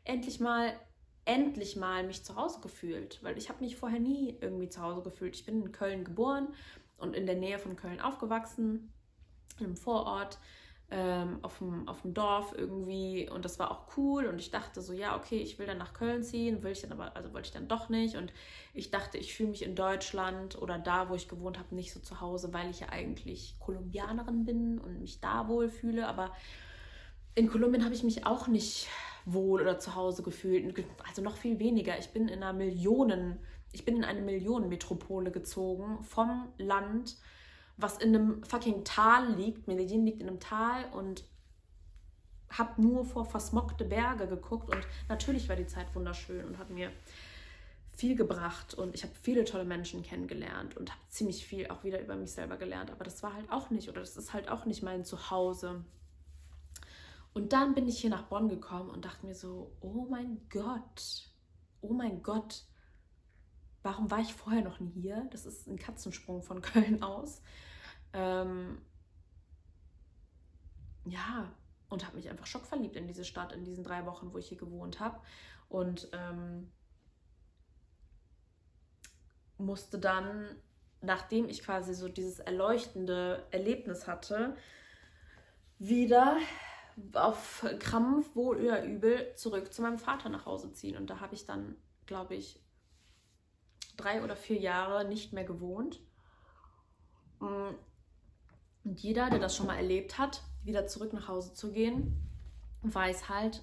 Endlich mal, endlich mal mich zu Hause gefühlt, weil ich habe mich vorher nie irgendwie zu Hause gefühlt. Ich bin in Köln geboren und in der Nähe von Köln aufgewachsen, einem Vorort ähm, auf, dem, auf dem Dorf irgendwie und das war auch cool und ich dachte so, ja, okay, ich will dann nach Köln ziehen, will ich dann aber, also wollte ich dann doch nicht und ich dachte, ich fühle mich in Deutschland oder da, wo ich gewohnt habe, nicht so zu Hause, weil ich ja eigentlich Kolumbianerin bin und mich da wohl fühle, aber in Kolumbien habe ich mich auch nicht wohl oder zu Hause gefühlt, also noch viel weniger. Ich bin in einer Millionen, ich bin in eine Millionenmetropole gezogen vom Land was in einem fucking Tal liegt. Medellin liegt in einem Tal und habe nur vor versmockte Berge geguckt und natürlich war die Zeit wunderschön und hat mir viel gebracht und ich habe viele tolle Menschen kennengelernt und habe ziemlich viel auch wieder über mich selber gelernt, aber das war halt auch nicht oder das ist halt auch nicht mein Zuhause. Und dann bin ich hier nach Bonn gekommen und dachte mir so, oh mein Gott, oh mein Gott, warum war ich vorher noch nie hier? Das ist ein Katzensprung von Köln aus. Ähm, ja, und habe mich einfach schockverliebt in diese Stadt, in diesen drei Wochen, wo ich hier gewohnt habe. Und ähm, musste dann, nachdem ich quasi so dieses erleuchtende Erlebnis hatte, wieder auf Krampf, wohl oder übel, zurück zu meinem Vater nach Hause ziehen. Und da habe ich dann, glaube ich, drei oder vier Jahre nicht mehr gewohnt. Mm. Und jeder, der das schon mal erlebt hat, wieder zurück nach Hause zu gehen, weiß halt,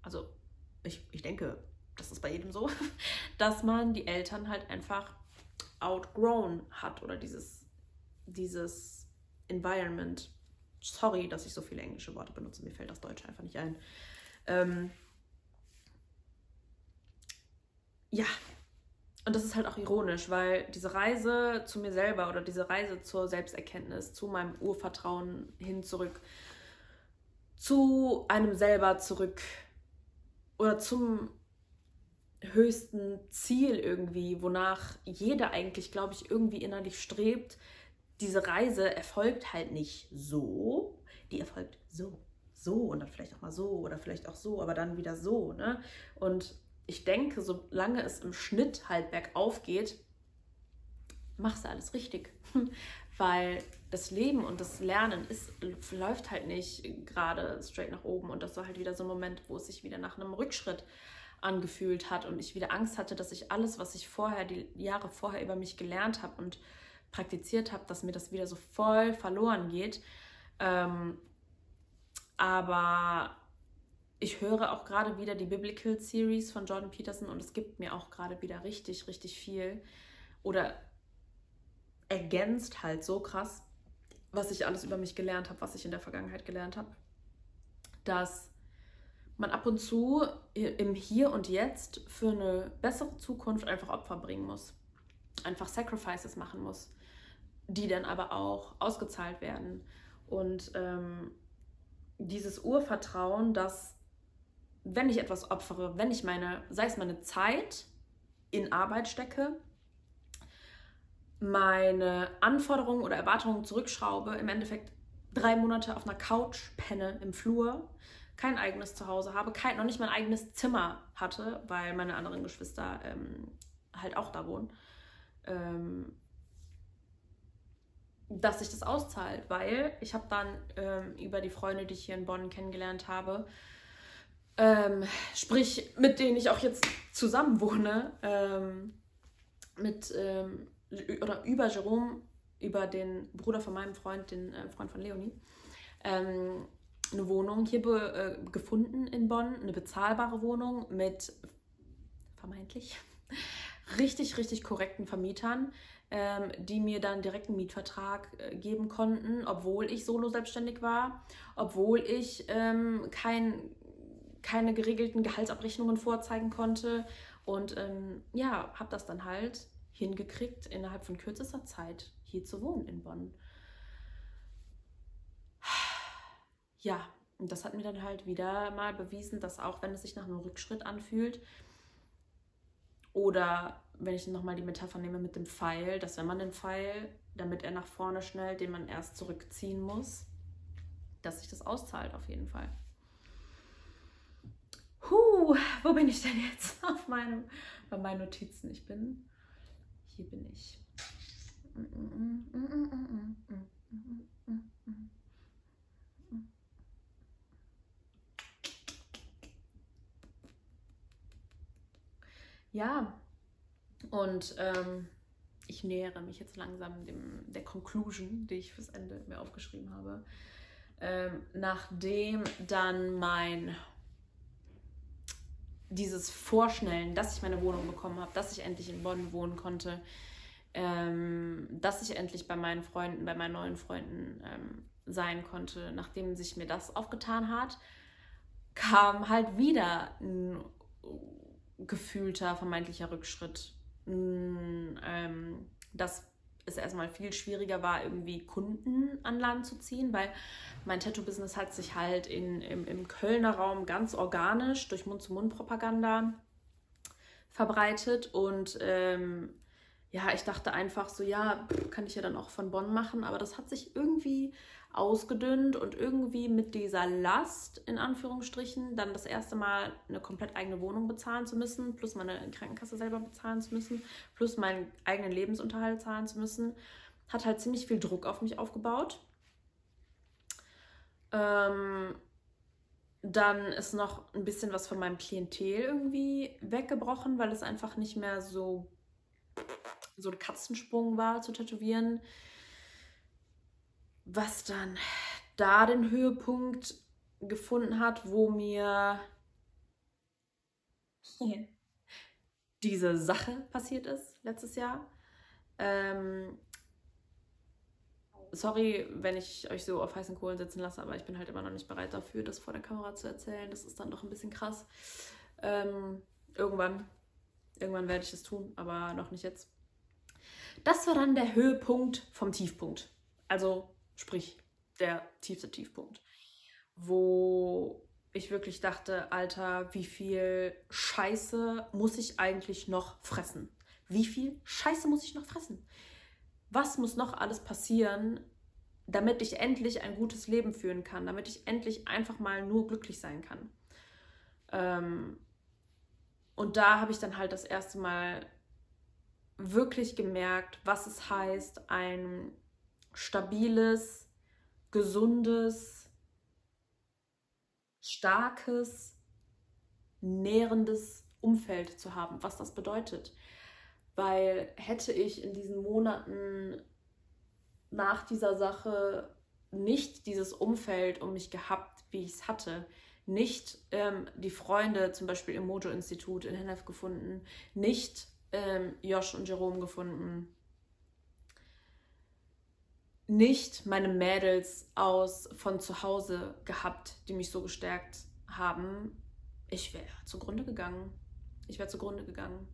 also ich, ich denke, das ist bei jedem so, dass man die Eltern halt einfach outgrown hat oder dieses, dieses Environment. Sorry, dass ich so viele englische Worte benutze, mir fällt das Deutsche einfach nicht ein. Ähm, ja, und das ist halt auch ironisch, weil diese Reise zu mir selber oder diese Reise zur Selbsterkenntnis, zu meinem Urvertrauen hin zurück, zu einem selber zurück oder zum höchsten Ziel irgendwie, wonach jeder eigentlich, glaube ich, irgendwie innerlich strebt. Diese Reise erfolgt halt nicht so, die erfolgt so, so und dann vielleicht auch mal so oder vielleicht auch so, aber dann wieder so, ne? Und ich denke, solange es im Schnitt halt bergauf geht, machst du alles richtig. Weil das Leben und das Lernen ist, läuft halt nicht gerade straight nach oben. Und das war halt wieder so ein Moment, wo es sich wieder nach einem Rückschritt angefühlt hat und ich wieder Angst hatte, dass ich alles, was ich vorher, die Jahre vorher über mich gelernt habe und praktiziert habe, dass mir das wieder so voll verloren geht. Ähm, aber ich höre auch gerade wieder die Biblical Series von Jordan Peterson und es gibt mir auch gerade wieder richtig, richtig viel. Oder ergänzt halt so krass, was ich alles über mich gelernt habe, was ich in der Vergangenheit gelernt habe, dass man ab und zu im Hier und Jetzt für eine bessere Zukunft einfach Opfer bringen muss. Einfach Sacrifices machen muss, die dann aber auch ausgezahlt werden. Und ähm, dieses Urvertrauen, dass wenn ich etwas opfere, wenn ich meine, sei es meine Zeit in Arbeit stecke, meine Anforderungen oder Erwartungen zurückschraube, im Endeffekt drei Monate auf einer Couch penne im Flur, kein eigenes Zuhause habe, kein, noch nicht mein eigenes Zimmer hatte, weil meine anderen Geschwister ähm, halt auch da wohnen, ähm, dass sich das auszahlt, weil ich habe dann ähm, über die Freunde, die ich hier in Bonn kennengelernt habe, ähm, sprich, mit denen ich auch jetzt zusammen wohne, ähm, mit ähm, oder über Jerome, über den Bruder von meinem Freund, den äh, Freund von Leonie, ähm, eine Wohnung hier äh, gefunden in Bonn, eine bezahlbare Wohnung mit vermeintlich richtig, richtig korrekten Vermietern, ähm, die mir dann direkt einen Mietvertrag äh, geben konnten, obwohl ich solo selbstständig war, obwohl ich ähm, kein keine geregelten Gehaltsabrechnungen vorzeigen konnte. Und ähm, ja, habe das dann halt hingekriegt, innerhalb von kürzester Zeit hier zu wohnen in Bonn. Ja, und das hat mir dann halt wieder mal bewiesen, dass auch wenn es sich nach einem Rückschritt anfühlt, oder wenn ich nochmal die Metapher nehme mit dem Pfeil, dass wenn man den Pfeil, damit er nach vorne schnellt, den man erst zurückziehen muss, dass sich das auszahlt auf jeden Fall. Huh, wo bin ich denn jetzt auf meinem, bei meinen Notizen? Ich bin, hier bin ich. Ja, und ähm, ich nähere mich jetzt langsam dem, der Conclusion, die ich fürs Ende mir aufgeschrieben habe. Ähm, nachdem dann mein dieses Vorschnellen, dass ich meine Wohnung bekommen habe, dass ich endlich in Bonn wohnen konnte, ähm, dass ich endlich bei meinen Freunden, bei meinen neuen Freunden ähm, sein konnte, nachdem sich mir das aufgetan hat, kam halt wieder ein gefühlter, vermeintlicher Rückschritt. Mm, ähm, dass es erstmal viel schwieriger war, irgendwie Kunden an Land zu ziehen, weil mein Tattoo-Business hat sich halt in, im, im Kölner Raum ganz organisch durch Mund-zu-Mund-Propaganda verbreitet und ähm, ja, ich dachte einfach so, ja, kann ich ja dann auch von Bonn machen, aber das hat sich irgendwie ausgedünnt und irgendwie mit dieser Last, in Anführungsstrichen, dann das erste Mal eine komplett eigene Wohnung bezahlen zu müssen, plus meine Krankenkasse selber bezahlen zu müssen, plus meinen eigenen Lebensunterhalt zahlen zu müssen, hat halt ziemlich viel Druck auf mich aufgebaut. Ähm, dann ist noch ein bisschen was von meinem Klientel irgendwie weggebrochen, weil es einfach nicht mehr so, so ein Katzensprung war zu tätowieren was dann da den Höhepunkt gefunden hat, wo mir diese Sache passiert ist letztes Jahr. Ähm, sorry, wenn ich euch so auf heißen Kohlen sitzen lasse, aber ich bin halt immer noch nicht bereit dafür, das vor der Kamera zu erzählen. Das ist dann doch ein bisschen krass. Ähm, irgendwann, irgendwann werde ich es tun, aber noch nicht jetzt. Das war dann der Höhepunkt vom Tiefpunkt. Also sprich der tiefste Tiefpunkt, wo ich wirklich dachte, Alter, wie viel Scheiße muss ich eigentlich noch fressen? Wie viel Scheiße muss ich noch fressen? Was muss noch alles passieren, damit ich endlich ein gutes Leben führen kann, damit ich endlich einfach mal nur glücklich sein kann? Ähm, und da habe ich dann halt das erste Mal wirklich gemerkt, was es heißt, ein stabiles, gesundes, starkes, nährendes Umfeld zu haben, was das bedeutet. Weil hätte ich in diesen Monaten nach dieser Sache nicht dieses Umfeld um mich gehabt, wie ich es hatte, nicht ähm, die Freunde zum Beispiel im Mojo-Institut in Hennef gefunden, nicht ähm, Josh und Jerome gefunden, nicht meine Mädels aus von zu Hause gehabt, die mich so gestärkt haben, ich wäre zugrunde gegangen. Ich wäre zugrunde gegangen.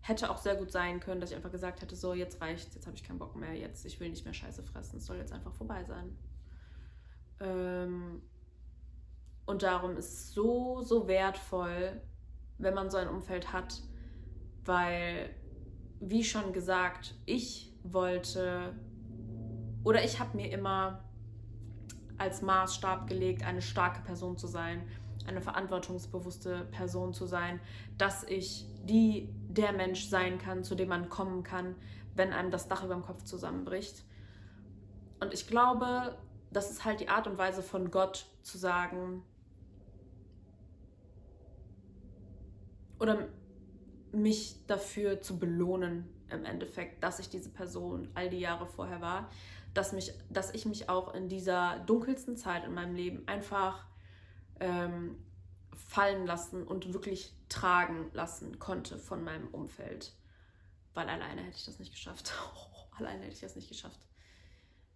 Hätte auch sehr gut sein können, dass ich einfach gesagt hätte, so jetzt reicht, jetzt habe ich keinen Bock mehr, jetzt ich will nicht mehr Scheiße fressen, es soll jetzt einfach vorbei sein. Ähm, und darum ist es so, so wertvoll, wenn man so ein Umfeld hat, weil wie schon gesagt, ich wollte oder ich habe mir immer als Maßstab gelegt, eine starke Person zu sein, eine verantwortungsbewusste Person zu sein, dass ich die der Mensch sein kann, zu dem man kommen kann, wenn einem das Dach über dem Kopf zusammenbricht. Und ich glaube, das ist halt die Art und Weise von Gott zu sagen, oder mich dafür zu belohnen im Endeffekt, dass ich diese Person all die Jahre vorher war, dass, mich, dass ich mich auch in dieser dunkelsten Zeit in meinem Leben einfach ähm, fallen lassen und wirklich tragen lassen konnte von meinem Umfeld. Weil alleine hätte ich das nicht geschafft. Oh, alleine hätte ich das nicht geschafft.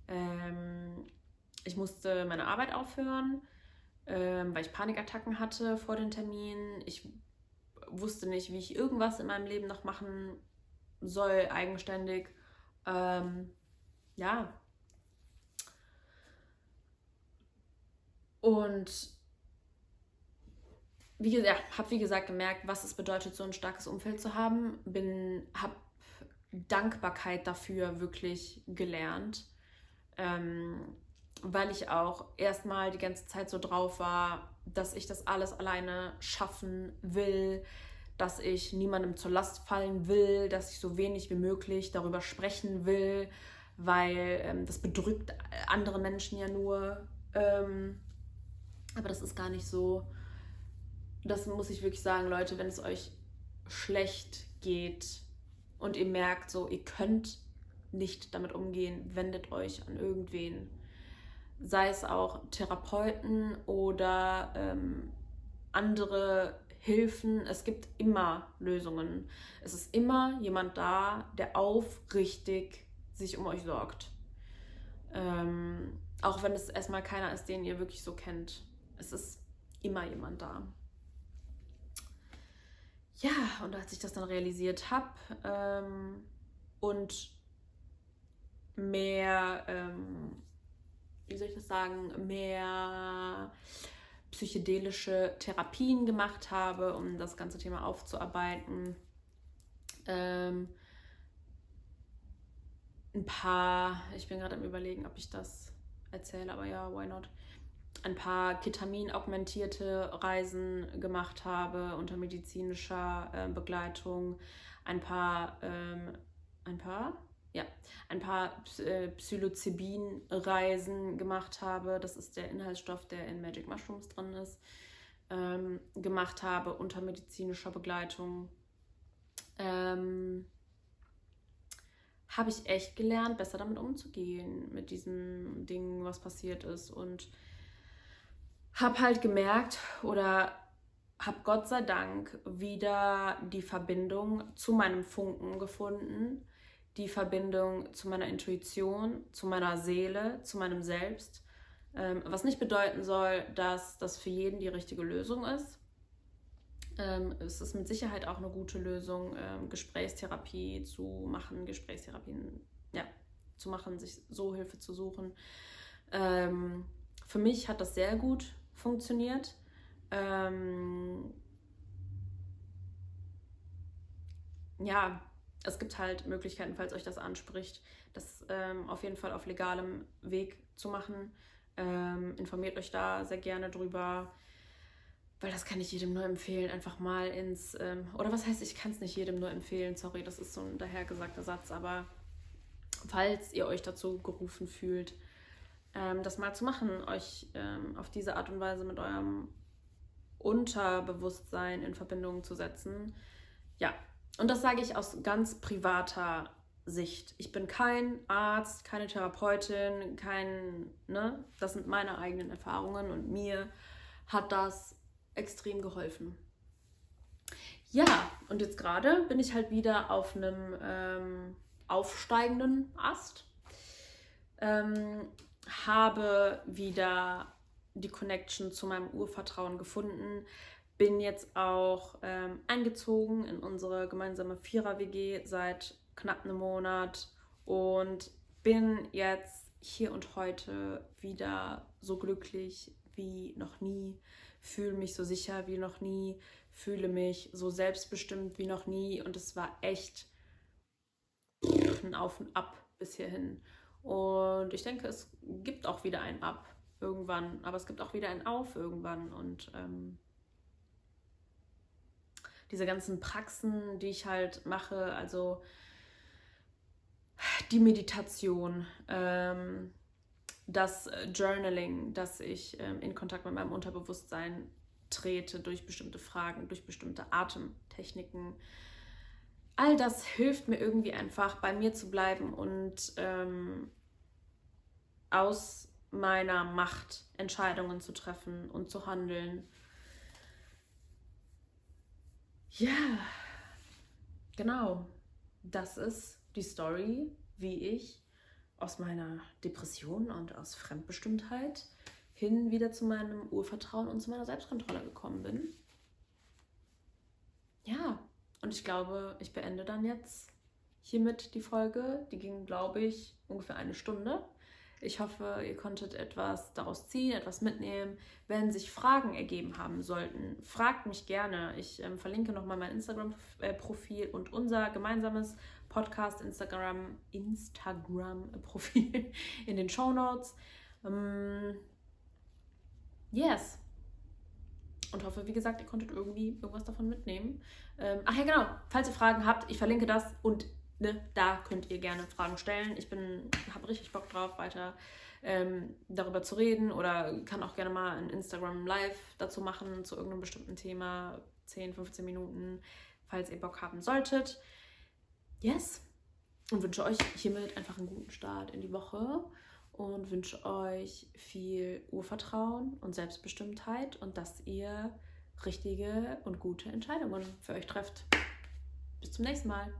Ähm, ich musste meine Arbeit aufhören. ähm, weil ich Panikattacken hatte vor den Terminen. Ich wusste nicht, wie ich irgendwas in meinem Leben noch machen soll, eigenständig. Ähm, ja. Und wie gesagt, habe wie gesagt gemerkt, was es bedeutet, so ein starkes Umfeld zu haben. Bin, habe Dankbarkeit dafür wirklich gelernt, ähm, weil ich auch erstmal die ganze Zeit so drauf war, dass ich das alles alleine schaffen will, dass ich niemandem zur Last fallen will, dass ich so wenig wie möglich darüber sprechen will, weil ähm, das bedrückt andere Menschen ja nur. Ähm, aber das ist gar nicht so das muss ich wirklich sagen, Leute, wenn es euch schlecht geht und ihr merkt, so, ihr könnt nicht damit umgehen, wendet euch an irgendwen. Sei es auch Therapeuten oder ähm, andere Hilfen. Es gibt immer Lösungen. Es ist immer jemand da, der aufrichtig sich um euch sorgt. Ähm, auch wenn es erstmal keiner ist, den ihr wirklich so kennt. Es ist immer jemand da ja, und als ich das dann realisiert habe ähm, und mehr, ähm, wie soll ich das sagen, mehr psychedelische Therapien gemacht habe, um das ganze Thema aufzuarbeiten. Ähm, ein paar, ich bin gerade am Überlegen, ob ich das erzähle, aber ja, why not? ein paar Ketamin-augmentierte Reisen gemacht habe unter medizinischer äh, Begleitung, ein paar, ähm, ein paar, ja, ein paar äh, Psilocybin-Reisen gemacht habe. Das ist der Inhaltsstoff, der in Magic Mushrooms drin ist. Ähm, gemacht habe unter medizinischer Begleitung. Ähm, habe ich echt gelernt, besser damit umzugehen, mit diesem Ding, was passiert ist. Und habe halt gemerkt oder habe Gott sei Dank wieder die Verbindung zu meinem Funken gefunden, die Verbindung zu meiner Intuition, zu meiner Seele, zu meinem Selbst. Ähm, was nicht bedeuten soll, dass das für jeden die richtige Lösung ist. Ähm, es ist mit Sicherheit auch eine gute Lösung, ähm, Gesprächstherapie zu machen, Gesprächstherapien ja, zu machen, sich so Hilfe zu suchen. Ähm, für mich hat das sehr gut funktioniert. Ähm, ja, es gibt halt Möglichkeiten, falls euch das anspricht, das ähm, auf jeden Fall auf legalem Weg zu machen. Ähm, informiert euch da sehr gerne drüber, weil das kann ich jedem nur empfehlen, einfach mal ins, ähm, oder was heißt, ich kann es nicht jedem nur empfehlen, sorry, das ist so ein dahergesagter Satz, aber falls ihr euch dazu gerufen fühlt, ähm, das mal zu machen, euch ähm, auf diese Art und Weise mit eurem Unterbewusstsein in Verbindung zu setzen. Ja, und das sage ich aus ganz privater Sicht. Ich bin kein Arzt, keine Therapeutin, kein, ne, das sind meine eigenen Erfahrungen und mir hat das extrem geholfen. Ja, und jetzt gerade bin ich halt wieder auf einem ähm, aufsteigenden Ast. Ähm, habe wieder die Connection zu meinem Urvertrauen gefunden. Bin jetzt auch ähm, eingezogen in unsere gemeinsame Vierer-WG seit knapp einem Monat und bin jetzt hier und heute wieder so glücklich wie noch nie, fühle mich so sicher wie noch nie, fühle mich so selbstbestimmt wie noch nie und es war echt ein Auf und Ab bis hierhin. Und ich denke, es gibt auch wieder ein Ab irgendwann, aber es gibt auch wieder ein Auf irgendwann. Und ähm, diese ganzen Praxen, die ich halt mache, also die Meditation, ähm, das Journaling, dass ich ähm, in Kontakt mit meinem Unterbewusstsein trete durch bestimmte Fragen, durch bestimmte Atemtechniken, all das hilft mir irgendwie einfach, bei mir zu bleiben und ähm, aus meiner Macht Entscheidungen zu treffen und zu handeln. Ja, genau. Das ist die Story, wie ich aus meiner Depression und aus Fremdbestimmtheit hin wieder zu meinem Urvertrauen und zu meiner Selbstkontrolle gekommen bin. Ja, und ich glaube, ich beende dann jetzt hiermit die Folge. Die ging, glaube ich, ungefähr eine Stunde. Ich hoffe, ihr konntet etwas daraus ziehen, etwas mitnehmen. Wenn sich Fragen ergeben haben sollten, fragt mich gerne. Ich ähm, verlinke nochmal mein Instagram-Profil und unser gemeinsames Podcast Instagram in den Show Notes. Ähm, yes. Und hoffe, wie gesagt, ihr konntet irgendwie irgendwas davon mitnehmen. Ähm, ach ja, genau. Falls ihr Fragen habt, ich verlinke das und ne, da könnt ihr gerne Fragen stellen. Ich bin, habe richtig Bock drauf, weiter ähm, darüber zu reden oder kann auch gerne mal ein Instagram Live dazu machen zu irgendeinem bestimmten Thema, 10, 15 Minuten, falls ihr Bock haben solltet. Yes. Und wünsche euch hiermit einfach einen guten Start in die Woche und wünsche euch viel Urvertrauen und Selbstbestimmtheit und dass ihr richtige und gute Entscheidungen für euch trefft. Bis zum nächsten Mal.